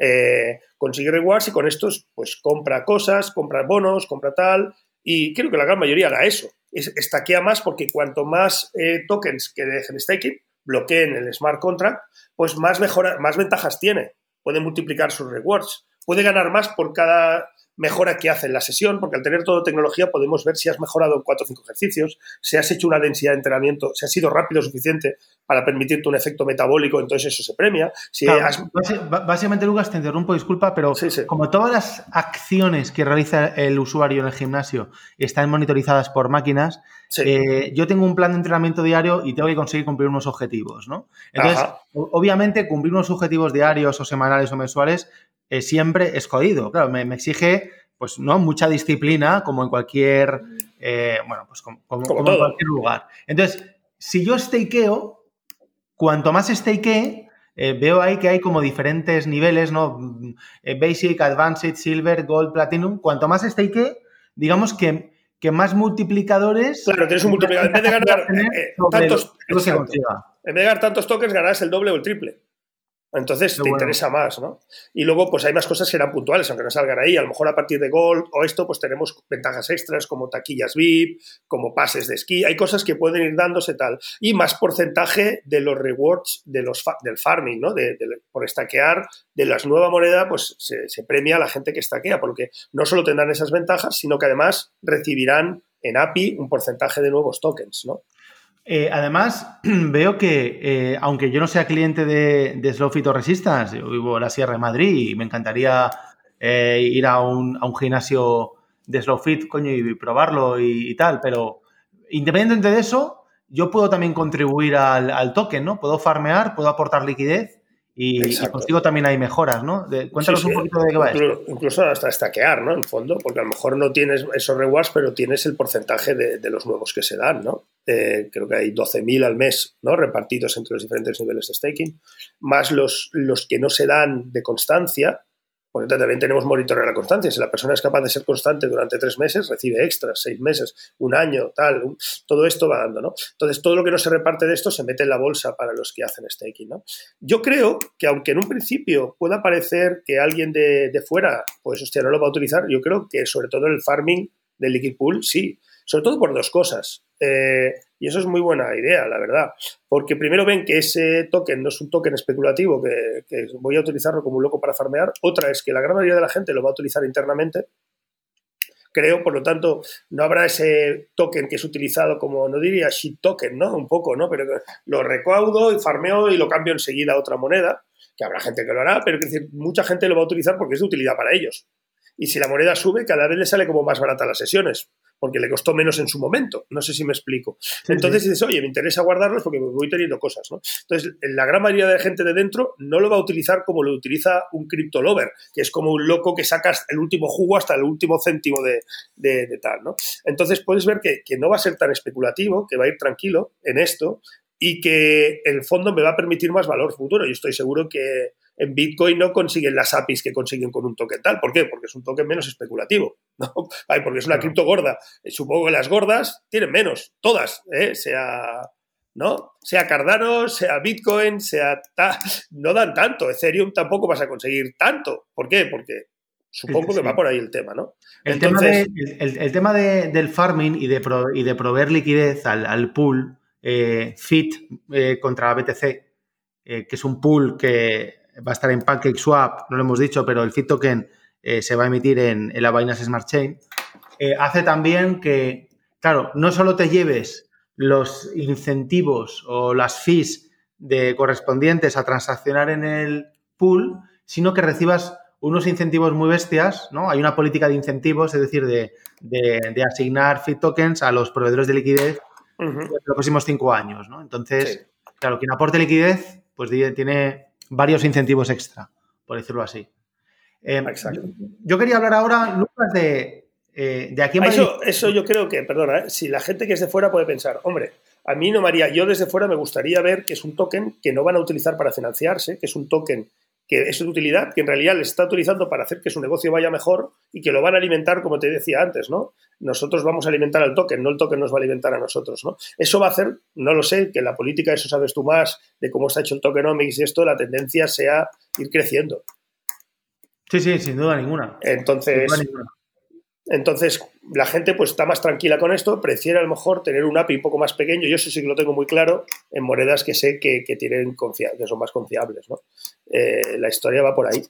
eh, consigue rewards y con estos pues compra cosas, compra bonos, compra tal y creo que la gran mayoría hará eso. estaquea más porque cuanto más eh, tokens que dejen staking, bloqueen el smart contract, pues más, mejora, más ventajas tiene. Puede multiplicar sus rewards. Puede ganar más por cada mejora que hace en la sesión, porque al tener toda tecnología podemos ver si has mejorado en cuatro o cinco ejercicios, si has hecho una densidad de entrenamiento, si has sido rápido suficiente para permitirte un efecto metabólico, entonces eso se premia. Si Básicamente, Lucas, te interrumpo, disculpa, pero como todas las acciones que realiza el usuario en el gimnasio están monitorizadas por máquinas, eh, yo tengo un plan de entrenamiento diario y tengo que conseguir cumplir unos objetivos, ¿no? Entonces, obviamente, cumplir unos objetivos diarios o semanales o mensuales eh, siempre es jodido. Claro, me, exige pues no mucha disciplina como en cualquier eh, bueno pues como, en cualquier lugar. Entonces si yo stakeo cuanto más stakee eh, veo ahí que hay como diferentes niveles no basic advanced silver gold platinum. Cuanto más stakee digamos que que más multiplicadores claro tienes un multiplicador. En vez de ganar tantos en vez de ganar tantos tokens ganarás el doble o el triple entonces te interesa más, ¿no? Y luego, pues hay más cosas que eran puntuales, aunque no salgan ahí. A lo mejor a partir de Gold o esto, pues tenemos ventajas extras como taquillas VIP, como pases de esquí. Hay cosas que pueden ir dándose tal. Y más porcentaje de los rewards de los del farming, ¿no? De, por estaquear de la nueva moneda, pues se, se premia a la gente que estaquea, porque no solo tendrán esas ventajas, sino que además recibirán en API un porcentaje de nuevos tokens, ¿no? Eh, además, veo que, eh, aunque yo no sea cliente de, de Slowfit o Resistance, yo vivo en la Sierra de Madrid y me encantaría eh, ir a un, gimnasio de Slowfit, coño, y probarlo y, tal, pero independientemente de eso, yo puedo también contribuir al, al token, ¿no? Puedo farmear, puedo aportar liquidez y, contigo también hay mejoras, ¿no? cuéntanos un poquito de qué va incluso, Incluso hasta estaquear, ¿no? En fondo, porque a lo mejor no tienes esos rewards, pero tienes el porcentaje de, los nuevos que se dan, ¿no? creo que hay 12.000 al mes, ¿no? Repartidos entre los diferentes niveles de staking, más los, los que no se dan de constancia, porque también tenemos monitoreo de la constancia. Si la persona es capaz de ser constante durante tres meses, recibe extras, seis meses, un año, tal. todo esto va dando, ¿no? Entonces, todo lo que no se reparte de esto se mete en la bolsa para los que hacen staking, ¿no? Yo creo que aunque en un principio pueda parecer que alguien de, de fuera, pues, hostia, no lo va a utilizar, yo creo que sobre todo en el farming del liquid pool, sí. Sobre todo por dos cosas. Eh, y eso es muy buena idea, la verdad. Porque primero ven que ese token no es un token especulativo que, voy a utilizarlo como un loco para farmear. Otra es que la gran mayoría de la gente lo va a utilizar internamente. Creo, por lo tanto, no habrá ese token que es utilizado como, no diría shit token, ¿no? Un poco, ¿no? Pero lo recaudo y farmeo y lo cambio enseguida a otra moneda, que habrá gente que lo hará, pero es decir, mucha gente lo va a utilizar porque es de utilidad para ellos. Y si la moneda sube, cada vez le sale como más barata las sesiones porque le costó menos en su momento. No sé si me explico. Entonces dices, oye, me interesa guardarlos porque voy teniendo cosas, ¿no? Entonces, la gran mayoría de la gente de dentro no lo va a utilizar como lo utiliza un crypto lover, que es como un loco que sacas el último jugo hasta el último céntimo de, de, tal, ¿no? Entonces puedes ver que, que no va a ser tan especulativo, que va a ir tranquilo en esto y que el fondo me va a permitir más valor futuro. Yo estoy seguro que en Bitcoin no consiguen las APIs que consiguen con un token tal. ¿Por qué? Porque es un token menos especulativo. ¿no? Ay, porque es una cripto gorda. Eh, supongo que las gordas tienen menos, todas, ¿eh? sea, ¿no? sea Cardano, sea Bitcoin, sea... No dan tanto. Ethereum tampoco vas a conseguir tanto. ¿Por qué? Porque supongo que va por ahí el tema, ¿no? El tema, el, tema del farming y de, y de proveer liquidez al, pool eh, FIT eh, contra BTC, que es un pool que va a estar en PancakeSwap, no lo hemos dicho, pero el FIT token eh, se va a emitir en, la Binance Smart Chain, eh, hace también que, claro, no solo te lleves los incentivos o las fees de correspondientes a transaccionar en el pool, sino que recibas unos incentivos muy bestias, ¿no? Hay una política de incentivos, es decir, de, asignar FIT tokens a los proveedores de liquidez en los próximos cinco años, ¿no? Entonces, claro, quien aporte liquidez, pues tiene varios incentivos extra, por decirlo así. Eh, Exacto. Yo, quería hablar ahora, Lucas, de, eh, de aquí en eso, eso yo creo que, perdona, eh, si la gente que es de fuera puede pensar, hombre, a mí no María, yo desde fuera me gustaría ver que es un token que no van a utilizar para financiarse, que es un token que es de utilidad, que en realidad les está utilizando para hacer que su negocio vaya mejor y que lo van a alimentar, como te decía antes, ¿no? Nosotros vamos a alimentar al token, no el token nos va a alimentar a nosotros, ¿no? Eso va a hacer, no lo sé, que la política, eso sabes tú más, de cómo está hecho el tokenomics y esto, la tendencia sea ir creciendo. Sí, sí, sin duda ninguna. Entonces, entonces, la gente pues está más tranquila con esto, prefiere a lo mejor tener un API un poco más pequeño, yo eso sí que lo tengo muy claro, en monedas que sé que, tienen que son más confiables, ¿no? Eh, la historia va por ahí.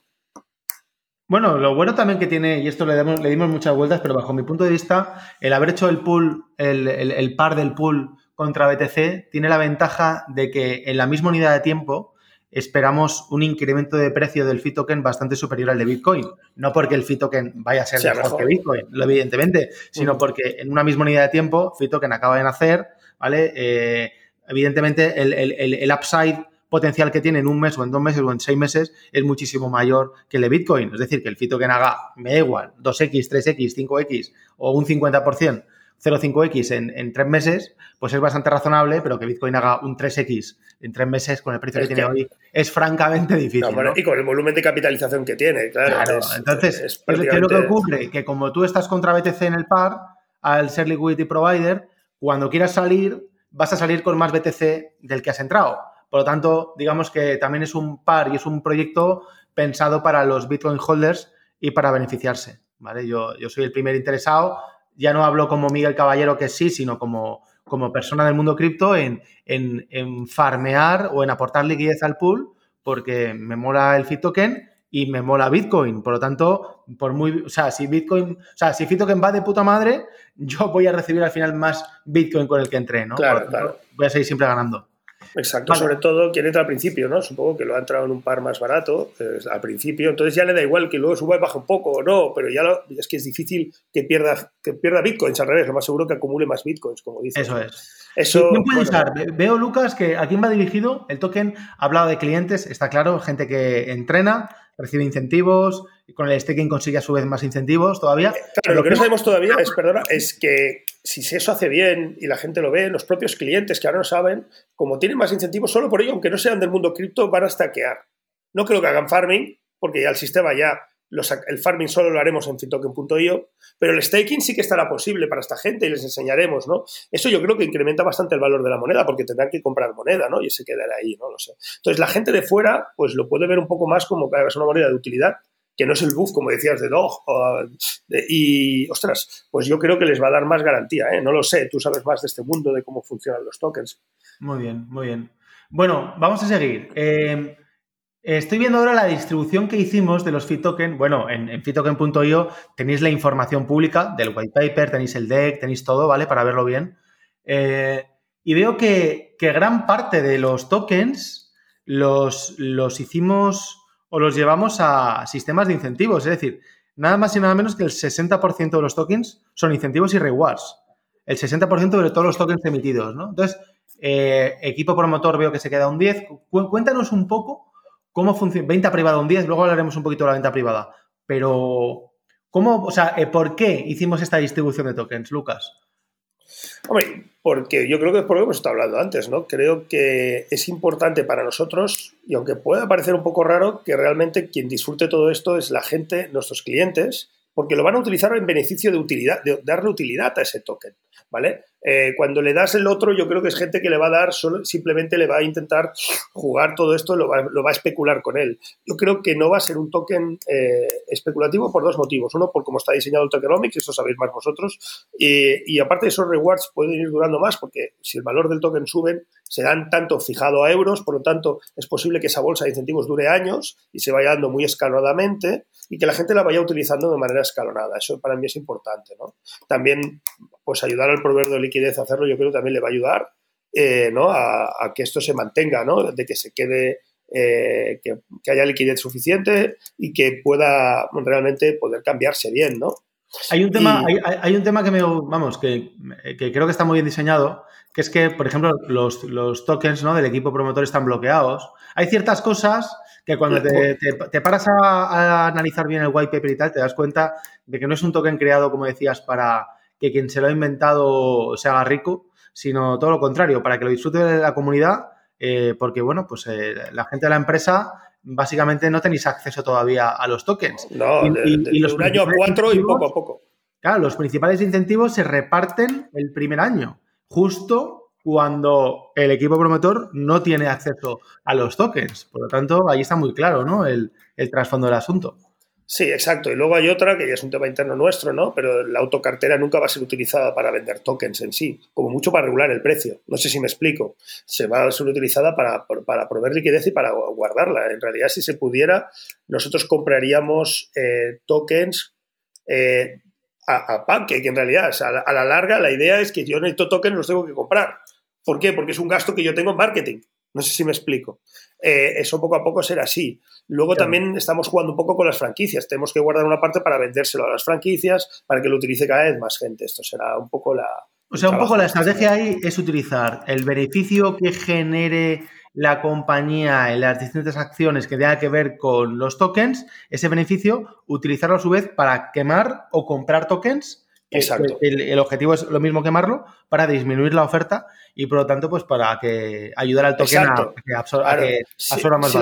Bueno, lo bueno también que tiene, y esto le, le dimos muchas vueltas, pero bajo mi punto de vista, el haber hecho el pool, el, par del pool contra BTC, tiene la ventaja de que en la misma unidad de tiempo esperamos un incremento de precio del FIT token bastante superior al de Bitcoin. No porque el token vaya a ser mejor, que Bitcoin, evidentemente, sino porque en una misma unidad de tiempo, FIT token acaba de nacer, ¿vale? Eh, evidentemente, el, el upside potencial que tiene en un mes o en dos meses o en seis meses es muchísimo mayor que el de Bitcoin. Es decir, que el que haga, me da igual, 2X, 3X, 5X o un 50%, 0,5X en, en tres meses, pues es bastante razonable, pero que Bitcoin haga un 3X en tres meses con el precio que, tiene hoy es francamente difícil. Y con el volumen de capitalización que tiene, claro. entonces, ¿qué es lo que ocurre? Que como tú estás contra BTC en el par, al ser liquidity provider, cuando quieras salir, vas a salir con más BTC del que has entrado. Por lo tanto, digamos que también es un par y es un proyecto pensado para los Bitcoin holders y para beneficiarse. ¿vale? Yo, yo soy el primer interesado. Ya no hablo como Miguel Caballero, que sí, sino como, como persona del mundo cripto en, en, farmear o en aportar liquidez al pool, porque me mola el FIT token y me mola Bitcoin. Por lo tanto, por muy, o sea, si Bitcoin, o sea, si token va de puta madre, yo voy a recibir al final más Bitcoin con el que entré, ¿no? Claro, claro. Voy a seguir siempre ganando. Exacto, sobre todo quien entra al principio, ¿no? Supongo que lo ha entrado en un par más barato al principio, entonces ya le da igual que luego suba y baje un poco o no, pero ya es que es difícil que pierda, que pierda bitcoins al revés, lo más seguro que acumule más bitcoins, como dice. Eso es. Eso, puede Veo, Lucas, que a quién va dirigido. El token ha hablado de clientes, está claro, gente que entrena, recibe incentivos, y con el staking consigue a su vez más incentivos todavía. Claro, lo que no sabemos todavía es, perdona, es que si eso hace bien y la gente lo ve, los propios clientes que ahora no saben, como tienen más incentivos, solo por ello, aunque no sean del mundo cripto, van a stackear. No creo que hagan farming, porque ya el sistema ya, el farming solo lo haremos en fintoken.io, pero el staking sí que estará posible para esta gente y les enseñaremos, ¿no? Eso yo creo que incrementa bastante el valor de la moneda, porque tendrán que comprar moneda, ¿no? Y se quedará ahí, ¿no? Lo. Entonces la gente de fuera, pues lo puede ver un poco más como que es una moneda de utilidad, que no es el buff, como decías, de Dog. y, ostras, pues yo creo que les va a dar más garantía, ¿eh? No lo sé, tú sabes más de este mundo, de cómo funcionan los tokens. Muy bien, muy bien. Bueno, vamos a seguir. Eh, estoy viendo ahora la distribución que hicimos de los FitToken. Bueno, en, en fittoken.io tenéis la información pública del white paper, tenéis el deck, tenéis todo, ¿vale? Para verlo bien. Eh, y veo que, que, gran parte de los tokens los, los hicimos o los llevamos a sistemas de incentivos. Es decir, nada más y nada menos que el 60% de los tokens son incentivos y rewards. El 60% de todos los tokens emitidos, ¿no? Entonces, eh, equipo promotor veo que se queda un 10. Cuéntanos un poco cómo funciona. Venta privada un 10, luego hablaremos un poquito de la venta privada. Pero, ¿cómo, o sea, eh, por qué hicimos esta distribución de tokens, Lucas? Hombre, porque yo creo que es por lo que hemos estado hablando antes, ¿no? Creo que es importante para nosotros, y aunque pueda parecer un poco raro, que realmente quien disfrute todo esto es la gente, nuestros clientes, porque lo van a utilizar en beneficio de utilidad, de darle utilidad a ese token, ¿vale? Eh, cuando le das el otro, yo creo que es gente que le va a dar, solo, simplemente le va a intentar jugar todo esto, lo va, lo va a especular con él. Yo creo que no va a ser un token eh, especulativo por dos motivos. Uno, por cómo está diseñado el tokenomics, eso sabéis más vosotros, y, aparte esos rewards pueden ir durando más, porque si el valor del token sube, se dan tanto fijado a euros, por lo tanto es posible que esa bolsa de incentivos dure años y se vaya dando muy escalonadamente y que la gente la vaya utilizando de manera escalonada. Eso para mí es importante. ¿no? También pues ayudar al proveedor de liquidez a hacerlo, yo creo que también le va a ayudar eh, ¿no? a, que esto se mantenga, ¿no? de que se quede, eh, que, haya liquidez suficiente y que pueda realmente poder cambiarse bien. ¿no? Hay un tema, hay, un tema que me, vamos, que, creo que está muy bien diseñado, que es que, por ejemplo, los, los tokens ¿no? del equipo promotor están bloqueados. Hay ciertas cosas que cuando te, te, paras a, analizar bien el white paper y tal, te das cuenta de que no es un token creado, como decías, para que quien se lo ha inventado se haga rico, sino todo lo contrario, para que lo disfrute de la comunidad, eh, porque, bueno, pues eh, la gente de la empresa básicamente no tenéis acceso todavía a los tokens. No, y, los un año a cuatro y poco a poco. Claro, los principales incentivos se reparten el primer año, justo cuando el equipo promotor no tiene acceso a los tokens. Por lo tanto, ahí está muy claro ¿no? el, el trasfondo del asunto. Sí, exacto. Y luego hay otra que ya es un tema interno nuestro, ¿no? Pero la autocartera nunca va a ser utilizada para vender tokens en sí, como mucho para regular el precio. No sé si me explico. Se va a ser utilizada para, para proveer liquidez y para guardarla. En realidad, si se pudiera, nosotros compraríamos eh, tokens eh, a, a Pancake, en realidad. a, la, larga, la idea es que yo necesito tokens, los tengo que comprar. ¿Por qué? Porque es un gasto que yo tengo en marketing. No sé si me explico. Eh, eso poco a poco será así. Luego también estamos jugando un poco con las franquicias. Tenemos que guardar una parte para vendérselo a las franquicias, para que lo utilice cada vez más gente. Esto será un poco la... O sea, un poco la estrategia ahí es utilizar el beneficio que genere la compañía en las distintas acciones que tenga que ver con los tokens, ese beneficio, utilizarlo a su vez para quemar o comprar tokens Exacto. El, objetivo es lo mismo quemarlo para disminuir la oferta y por lo tanto, pues para que ayudar al token a, que absorba, más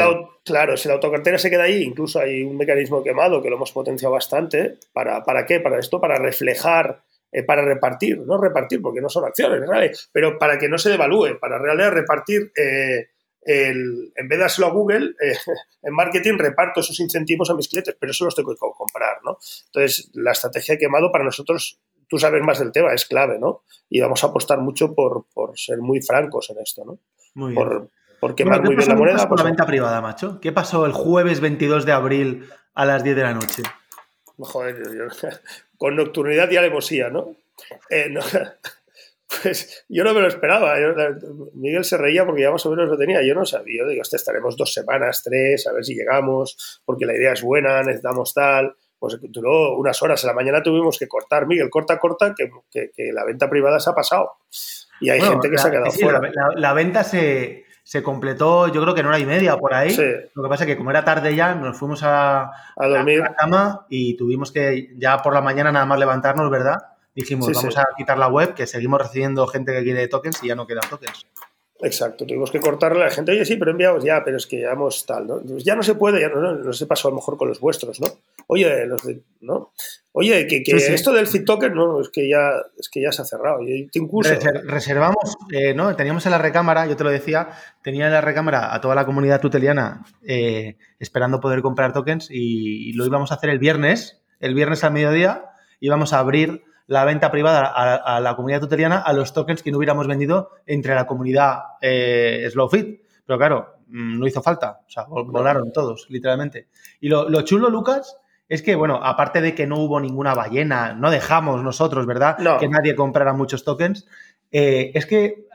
claro, si la autocartera se queda ahí, incluso hay un mecanismo quemado que lo hemos potenciado bastante. ¿Para, para qué? Para esto, para reflejar eh, para repartir, no repartir porque no son acciones, ¿vale? pero para que no se devalúe, para realmente repartir eh, el, en vez de dárselo a Google, eh, en marketing reparto esos incentivos a mis clientes, pero eso los tengo que comprar, ¿no? Entonces, la estrategia de quemado para nosotros, tú sabes más del tema, es clave, ¿no? Y vamos a apostar mucho por, ser muy francos en esto, ¿no? Muy bien. Por, quemar muy bien la moneda. ¿Qué pasó la venta privada, macho? ¿Qué pasó el jueves 22 de abril a las 10 de la noche? Joder, con nocturnidad y alevosía, ¿no? Eh, no pues yo no me lo esperaba. Miguel se reía porque ya más o menos lo tenía. Yo no sabía. Yo digo, hostia, estaremos dos semanas, tres, a ver si llegamos, porque la idea es buena, necesitamos tal. Pues duró unas horas. En la mañana tuvimos que cortar. Miguel, corta, corta, que, que, la venta privada se ha pasado. Y hay gente que se ha quedado fuera. La, venta se, se, completó, yo creo que en hora y media por ahí. Lo que pasa es que como era tarde ya, nos fuimos a, a dormir a la cama y tuvimos que ya por la mañana nada más levantarnos, ¿verdad? Dijimos, vamos a quitar la web, que seguimos recibiendo gente que quiere tokens y ya no quedan tokens. Exacto, tuvimos que cortarle a la gente, oye, sí, pero enviamos ya, pero es que llevamos tal, ¿no? Pues ya no se puede, ya no, no, se pasó a lo mejor con los vuestros, ¿no? Oye, los ¿no? Oye, que, esto del fit token, no, es que ya, es que ya se ha cerrado. Incluso... reservamos, eh, ¿no? Teníamos en la recámara, yo te lo decía, tenía en la recámara a toda la comunidad tuteliana eh, esperando poder comprar tokens y lo íbamos a hacer el viernes, el viernes al mediodía, íbamos a abrir la venta privada a, la comunidad tuteliana a los tokens que no hubiéramos vendido entre la comunidad eh, SlowFit. Pero claro, mm, no hizo falta. O sea, volaron todos, literalmente. Y lo, chulo, Lucas, es que, bueno, aparte de que no hubo ninguna ballena, no dejamos nosotros, ¿verdad? Que nadie comprara muchos tokens. Eh, es que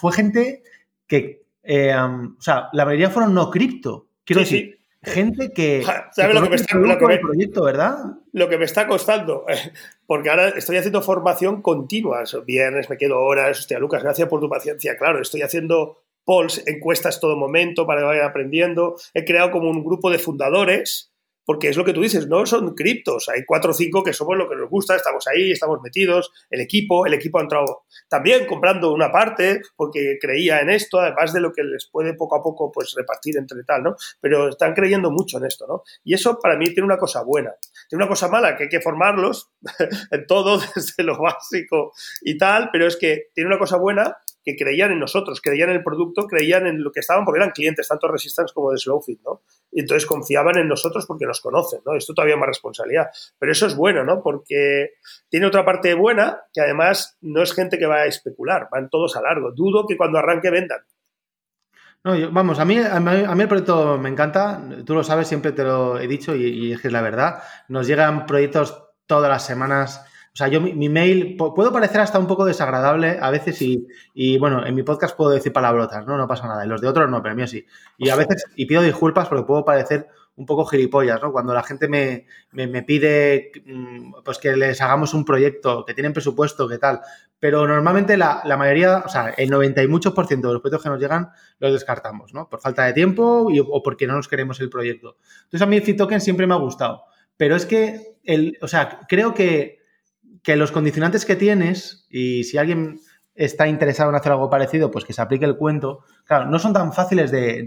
fue gente que, eh, o sea, la mayoría fueron no cripto. Quiero decir, gente que... ¿Sabes lo que me está lo que proyecto, verdad? Lo que me está costando, porque ahora estoy haciendo formación continua. Viernes me quedo horas. Hostia, Lucas, gracias por tu paciencia. Claro, estoy haciendo polls, encuestas todo momento para que vayan aprendiendo. He creado como un grupo de fundadores porque es lo que tú dices, no son criptos, hay cuatro o cinco que somos lo que nos gusta, estamos ahí, estamos metidos, el equipo, el equipo ha entrado también comprando una parte porque creía en esto, además de lo que les puede poco a poco pues repartir entre tal, ¿no? Pero están creyendo mucho en esto, ¿no? Y eso para mí tiene una cosa buena. Tiene una cosa mala, que hay que formarlos en todo, desde lo básico y tal, pero es que tiene una cosa buena que creían en nosotros, creían en el producto, creían en lo que estaban, porque eran clientes, tanto Resistance como de Slowfit, ¿no? Y entonces confiaban en nosotros porque nos conocen, ¿no? Esto todavía más responsabilidad. Pero eso es bueno, ¿no? Porque tiene otra parte buena, que además no es gente que va a especular, van todos a largo. Dudo que cuando arranque vendan. No, vamos, a mí, a mí, el proyecto me encanta, tú lo sabes, siempre te lo he dicho y, y es que es la verdad. Nos llegan proyectos todas las semanas o sea, yo mi, mail puedo parecer hasta un poco desagradable a veces y, y, bueno, en mi podcast puedo decir palabrotas, ¿no? No pasa nada. Y los de otros no, pero mío sí. Y a veces, y pido disculpas porque puedo parecer un poco gilipollas, ¿no? Cuando la gente me, me, pide mm, pues que les hagamos un proyecto, que tienen presupuesto, que tal. Pero normalmente la, la, mayoría, o sea, el 90 y muchos por ciento de los proyectos que nos llegan los descartamos, ¿no? Por falta de tiempo o porque no nos queremos el proyecto. Entonces a mí el Token siempre me ha gustado. Pero es que, el, o sea, creo que que los condicionantes que tienes, y si alguien está interesado en hacer algo parecido, pues que se aplique el cuento, claro, no son tan fáciles de,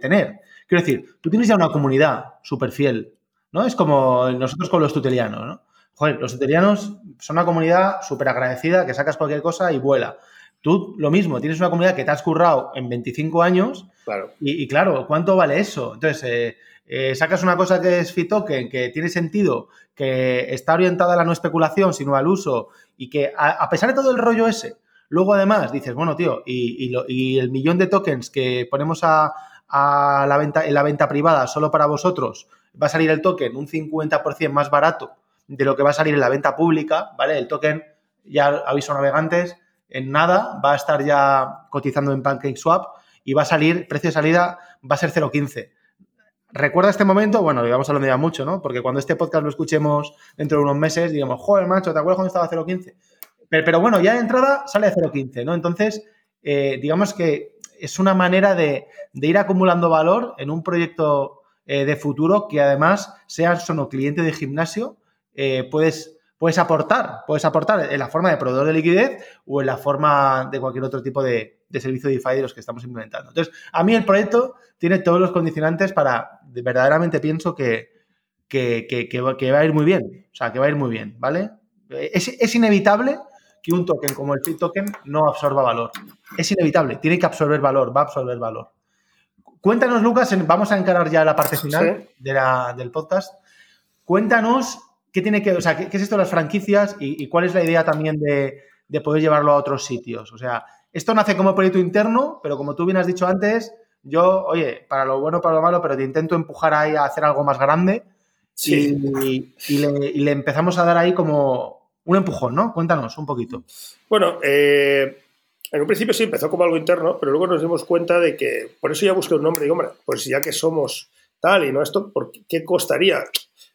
tener. Quiero decir, tú tienes ya una comunidad súper fiel, ¿no? Es como nosotros con los tutelianos, ¿no? Joder, los tutelianos son una comunidad súper agradecida que sacas cualquier cosa y vuela. Tú lo mismo, tienes una comunidad que te has currado en 25 años claro. Y, claro, ¿cuánto vale eso? Entonces, eh, eh, sacas una cosa que es Fitoken, que tiene sentido, que está orientada a la no especulación, sino al uso, y que a, pesar de todo el rollo ese, luego además dices, bueno, tío, y, el millón de tokens que ponemos a, la venta, en la venta privada solo para vosotros, va a salir el token un 50% más barato de lo que va a salir en la venta pública, ¿vale? El token, ya aviso navegantes, en nada va a estar ya cotizando en PancakeSwap y va a salir, precio de salida va a ser 0.15. Recuerda este momento, bueno, lo vamos hablando ya mucho, ¿no? Porque cuando este podcast lo escuchemos dentro de unos meses, digamos, joder, macho, ¿te acuerdas cuando estaba a 0.15? Pero, bueno, ya de entrada sale a 0.15, ¿no? Entonces, eh, digamos que es una manera de, ir acumulando valor en un proyecto eh, de futuro que además, seas solo cliente de gimnasio, eh, puedes puedes aportar, puedes aportar en la forma de proveedor de liquidez o en la forma de cualquier otro tipo de, servicio de DeFi de los que estamos implementando. Entonces, a mí el proyecto tiene todos los condicionantes para, verdaderamente pienso que, que, va a ir muy bien, o sea, que va a ir muy bien, ¿vale? Es, inevitable que un token como el Fit Token no absorba valor. Es inevitable, tiene que absorber valor, va a absorber valor. Cuéntanos, Lucas, vamos a encarar ya la parte final del podcast. Cuéntanos ¿qué tiene que, o sea, qué, es esto de las franquicias y, cuál es la idea también de, poder llevarlo a otros sitios? O sea, esto nace como proyecto interno, pero como tú bien has dicho antes, yo, oye, para lo bueno, para lo malo, pero te intento empujar ahí a hacer algo más grande y, le, empezamos a dar ahí como un empujón, ¿no? Cuéntanos un poquito. Bueno, eh, en un principio sí empezó como algo interno, pero luego nos dimos cuenta de que, por eso ya busqué un nombre, digo, hombre, pues ya que somos tal y no esto, ¿por qué costaría?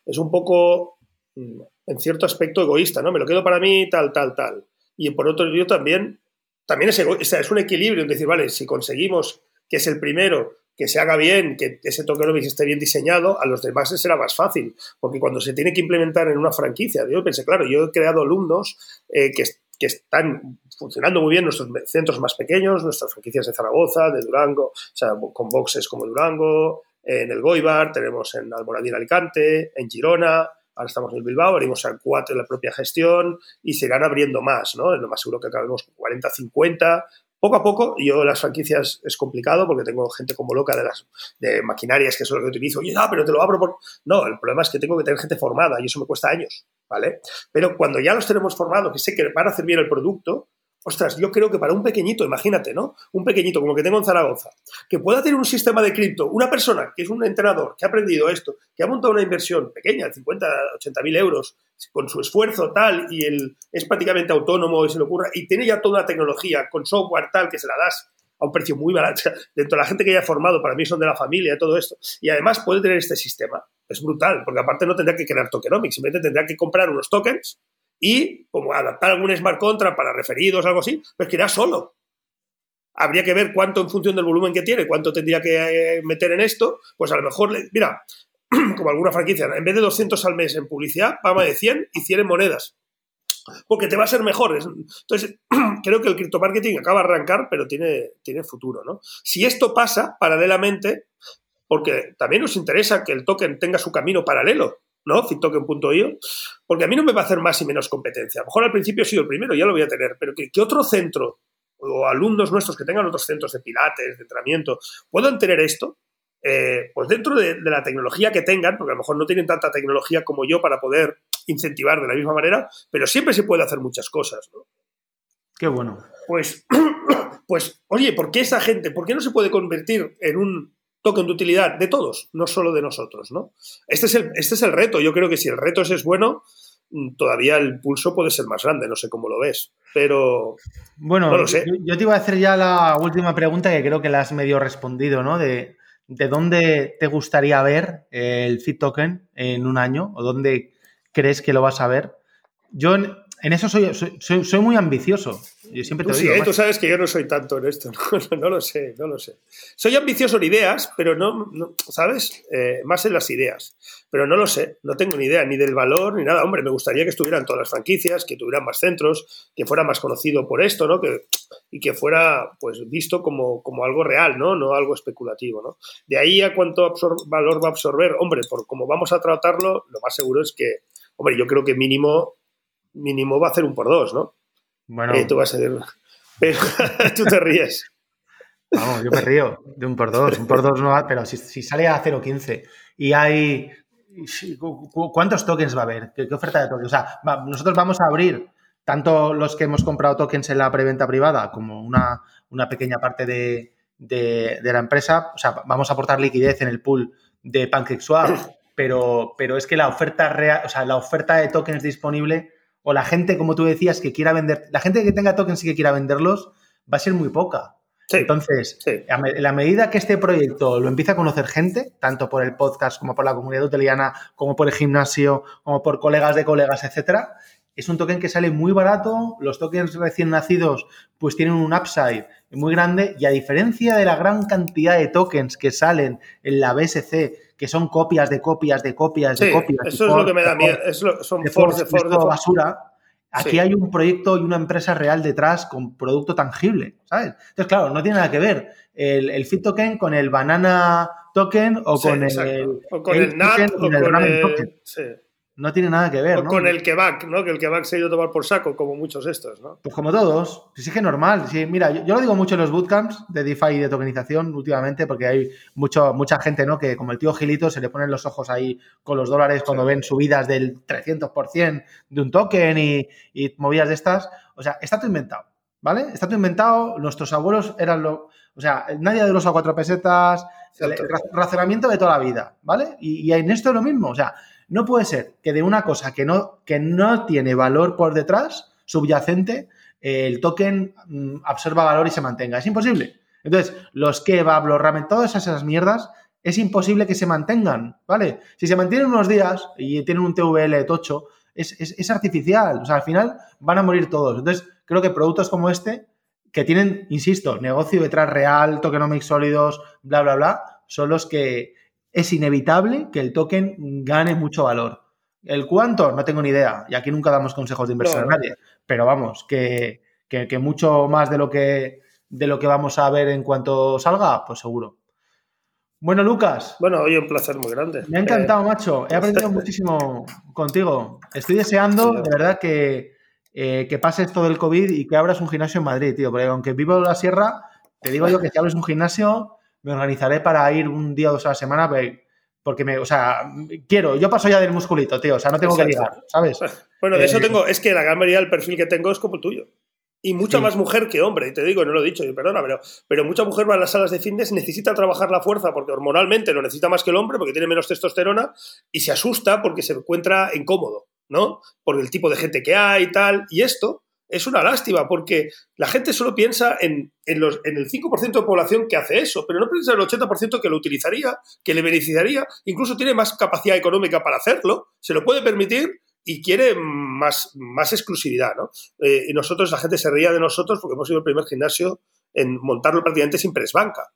Es un poco Mm, en cierto aspecto egoísta, ¿no? Me lo quedo para mí, tal, tal, tal. Y por otro lado también, también es, egoísta, es un equilibrio en decir, vale, si conseguimos que es el primero, que se haga bien, que ese tokenomics esté bien diseñado, a los demás será más fácil, porque cuando se tiene que implementar en una franquicia, yo pensé, claro, yo he creado alumnos eh, que, que están funcionando muy bien nuestros centros más pequeños, nuestras franquicias de Zaragoza, de Durango, o sea, con boxes como Durango, en el Goibar, tenemos en Almoradí, Alicante, en Girona, ahora estamos en Bilbao, abrimos al 4 en la propia gestión y se irán abriendo más, ¿no? Es lo más seguro que acabemos 40, 50. Poco a poco, yo las franquicias es complicado porque tengo gente como loca de las de maquinarias que es lo que utilizo. Oye, no, pero te lo abro por... No, el problema es que tengo que tener gente formada y eso me cuesta años, ¿vale? Pero cuando ya los tenemos formados, que sé que van a hacer bien el producto, Ostras, yo creo que para un pequeñito, imagínate, ¿no? Un pequeñito como que tengo en Zaragoza, que pueda tener un sistema de cripto, una persona que es un entrenador, que ha aprendido esto, que ha montado una inversión pequeña, de 50, 80 mil euros, con su esfuerzo tal, y él es prácticamente autónomo y se le ocurra, y tiene ya toda la tecnología con software tal que se la das a un precio muy barato. Dentro de la gente que haya formado, para mí son de la familia, todo esto. Y además puede tener este sistema. Es brutal, porque aparte no tendrá que crear tokenomics, simplemente tendrá que comprar unos tokens y como adaptar algún smart contract para referidos, algo así, pues que irá solo. Habría que ver cuánto en función del volumen que tiene, cuánto tendría que eh, meter en esto, pues a lo mejor, mira, como alguna franquicia, en vez de 200 al mes en publicidad, vamos de 100 y 100 en monedas. Porque te va a ser mejor. Entonces, creo que el criptomarketing acaba de arrancar, pero tiene, tiene futuro. ¿no? Si esto pasa paralelamente, porque también nos interesa que el token tenga su camino paralelo, ¿no? Fittoken.io, porque a mí no me va a hacer más y menos competencia. A lo mejor al principio he sido el primero, ya lo voy a tener, pero que, que otro centro o alumnos nuestros que tengan otros centros de pilates, de entrenamiento, puedan tener esto, eh, pues dentro de, la tecnología que tengan, porque a lo mejor no tienen tanta tecnología como yo para poder incentivar de la misma manera, pero siempre se puede hacer muchas cosas. ¿no? Qué bueno. Pues, pues, oye, ¿por qué esa gente, por qué no se puede convertir en un token de utilidad de todos, no solo de nosotros? ¿no? Este, es el, este es el reto. Yo creo que si el reto es bueno, mm, todavía el pulso puede ser más grande, no sé cómo lo ves, pero bueno, no lo sé. Yo, yo, te iba a hacer ya la última pregunta que creo que la has medio respondido, ¿no? De ¿de dónde te gustaría ver el Fit Token en un año? ¿O dónde crees que lo vas a ver? Yo en eso soy, soy, muy ambicioso. Yo siempre te tú digo, sí, ¿eh? tú sabes que yo no soy tanto en esto. No, lo sé, no lo sé. Soy ambicioso en ideas, pero no, ¿sabes? Eh, más en las ideas. Pero no lo sé. No tengo ni idea ni del valor ni nada. Hombre, me gustaría que estuvieran todas las franquicias, que tuvieran más centros, que fuera más conocido por esto, ¿no? Que, y que fuera pues visto como, como algo real, ¿no? No algo especulativo, ¿no? De ahí a cuánto valor va a absorber, hombre, por cómo vamos a tratarlo, lo más seguro es que, hombre, yo creo que mínimo mínimo va a hacer un por dos, ¿no? Bueno. Eh, tú vas a decir, pero tú te ríes. Vamos, yo me río de un por dos. Un por dos no va, pero si, sale a 0.15 y hay. ¿Cuántos tokens va a haber? ¿Qué, oferta de tokens? O sea, nosotros vamos a abrir tanto los que hemos comprado tokens en la preventa privada como una, una pequeña parte de, de, de, la empresa. O sea, vamos a aportar liquidez en el pool de PancakeSwap, pero, pero es que la oferta real, o sea, la oferta de tokens disponible o la gente, como tú decías, que quiera vender, la gente que tenga tokens y que quiera venderlos, va a ser muy poca. Entonces, en la medida que este proyecto lo empieza a conocer gente, tanto por el podcast como por la comunidad hoteliana, como por el gimnasio, como por colegas de colegas, etcétera, es un token que sale muy barato, los tokens recién nacidos pues tienen un upside muy grande y a diferencia de la gran cantidad de tokens que salen en la BSC que son copias de copias de copias de copias. Eso es lo que me da miedo. son force, de de basura. Aquí hay un proyecto y una empresa real detrás con producto tangible, ¿sabes? Entonces, claro, no tiene nada que ver el, el Fit Token con el Banana Token o con el, o con el, NAT o con el, token no tiene nada que ver. ¿no? Con el kebab, ¿no? Que el kebab se ha ido a tomar por saco, como muchos estos, ¿no? Pues como todos. Sí que normal. Sí, mira, yo, lo digo mucho en los bootcamps de DeFi y de tokenización últimamente, porque hay mucho, mucha gente, ¿no? Que como el tío Gilito se le ponen los ojos ahí con los dólares cuando ven subidas del 300% de un token y, y movidas de estas. O sea, está todo inventado, ¿vale? Está todo inventado. Nuestros abuelos eran lo. O sea, nadie de los a cuatro pesetas, el razonamiento de toda la vida, ¿vale? Y, y en esto es lo mismo. O sea, no puede ser que de una cosa que no, que no tiene valor por detrás, subyacente, el token mm, absorba valor y se mantenga. Es imposible. Entonces, los kebab, los ramen, todas esas mierdas, es imposible que se mantengan, ¿vale? Si se mantienen unos días y tienen un TVL tocho, es, es, artificial. O sea, al final van a morir todos. Entonces, creo que productos como este, que tienen, insisto, negocio detrás real, tokenomics sólidos, bla, bla, bla, son los que, es inevitable que el token gane mucho valor. ¿El cuánto? No tengo ni idea. Y aquí nunca damos consejos de inversión a nadie. Pero vamos, que, mucho más de lo que, de lo que vamos a ver en cuanto salga, pues seguro. Bueno, Lucas. Bueno, hoy un placer muy grande. Me ha encantado, eh, macho. He aprendido muchísimo contigo. Estoy deseando, de verdad, que, eh, que pase esto del COVID y que abras un gimnasio en Madrid, tío. Porque aunque vivo en la sierra, te digo yo que si abres un gimnasio, me organizaré para ir un día o dos a la semana, porque me, o sea, quiero, yo paso ya del musculito, tío, o sea, no tengo que ligar, ¿sabes? Bueno, de eso eh, tengo, es que la gran mayoría del perfil que tengo es como el tuyo. Y mucha más mujer que hombre, y te digo, no lo he dicho, perdona, pero, pero mucha mujer va a las salas de fitness, necesita trabajar la fuerza porque hormonalmente lo necesita más que el hombre, porque tiene menos testosterona, y se asusta porque se encuentra incómodo, ¿no? Por el tipo de gente que hay y tal. Y esto, es una lástima porque la gente solo piensa en, los, en el 5% de población que hace eso, pero no piensa en el 80% que lo utilizaría, que le beneficiaría, incluso tiene más capacidad económica para hacerlo, se lo puede permitir y quiere más, más exclusividad, ¿no? Eh, y nosotros, la gente se reía de nosotros porque hemos sido el primer gimnasio en montarlo prácticamente sin presbanca.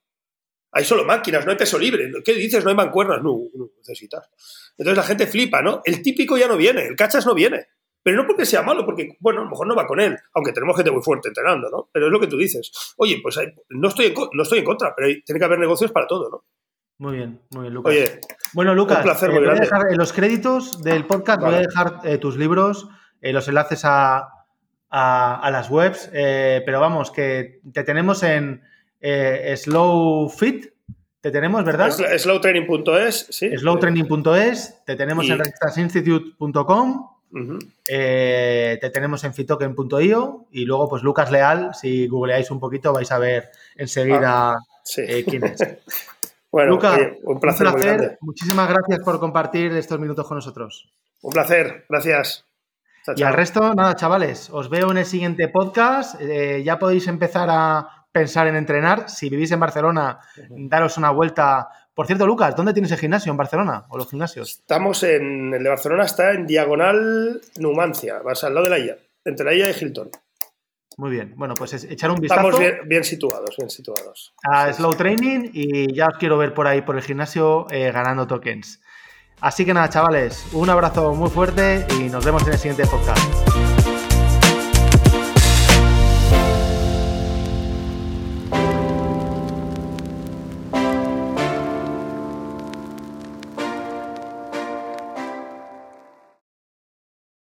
Hay solo máquinas, no hay peso libre. ¿Qué dices? No hay mancuernas. No, no necesitas. Entonces la gente flipa, ¿no? El típico ya no viene, el cachas no viene. Pero no porque sea malo, porque, bueno, a lo mejor no va con él, aunque tenemos gente muy fuerte entrenando, ¿no? Pero es lo que tú dices. Oye, pues no, estoy en, no estoy en contra, pero tiene que haber negocios para todo, ¿no? Muy bien, muy bien, Lucas. Oye, bueno, Lucas, un placer eh, voy a dejar en los créditos del podcast, voy a dejar eh, tus libros, eh, los enlaces a, a, las webs, pero vamos, que te tenemos en Slow Fit, te tenemos, ¿verdad? Slowtraining.es, sí. Slowtraining.es, te tenemos en restasinstitute.com. te tenemos en fitoken.io y luego, pues Lucas Leal, si googleáis un poquito, vais a ver enseguida ah, quién es. Bueno, Luca, un placer. Muchísimas gracias por compartir estos minutos con nosotros. Un placer, gracias. Y al resto, nada, chavales, os veo en el siguiente podcast. Eh, ya podéis empezar a pensar en entrenar. Si vivís en Barcelona, daros una vuelta. Por cierto, Lucas, ¿dónde tienes el gimnasio en Barcelona o los gimnasios? Estamos en el de Barcelona, está en diagonal Numancia, vas al lado de la IA, entre la IA y Hilton. Muy bien. Bueno, pues echar un vistazo. Estamos bien, situados, bien situados. A Slow Training y ya os quiero ver por ahí, por el gimnasio, eh, ganando tokens. Así que nada, chavales, un abrazo muy fuerte y nos vemos en el siguiente podcast.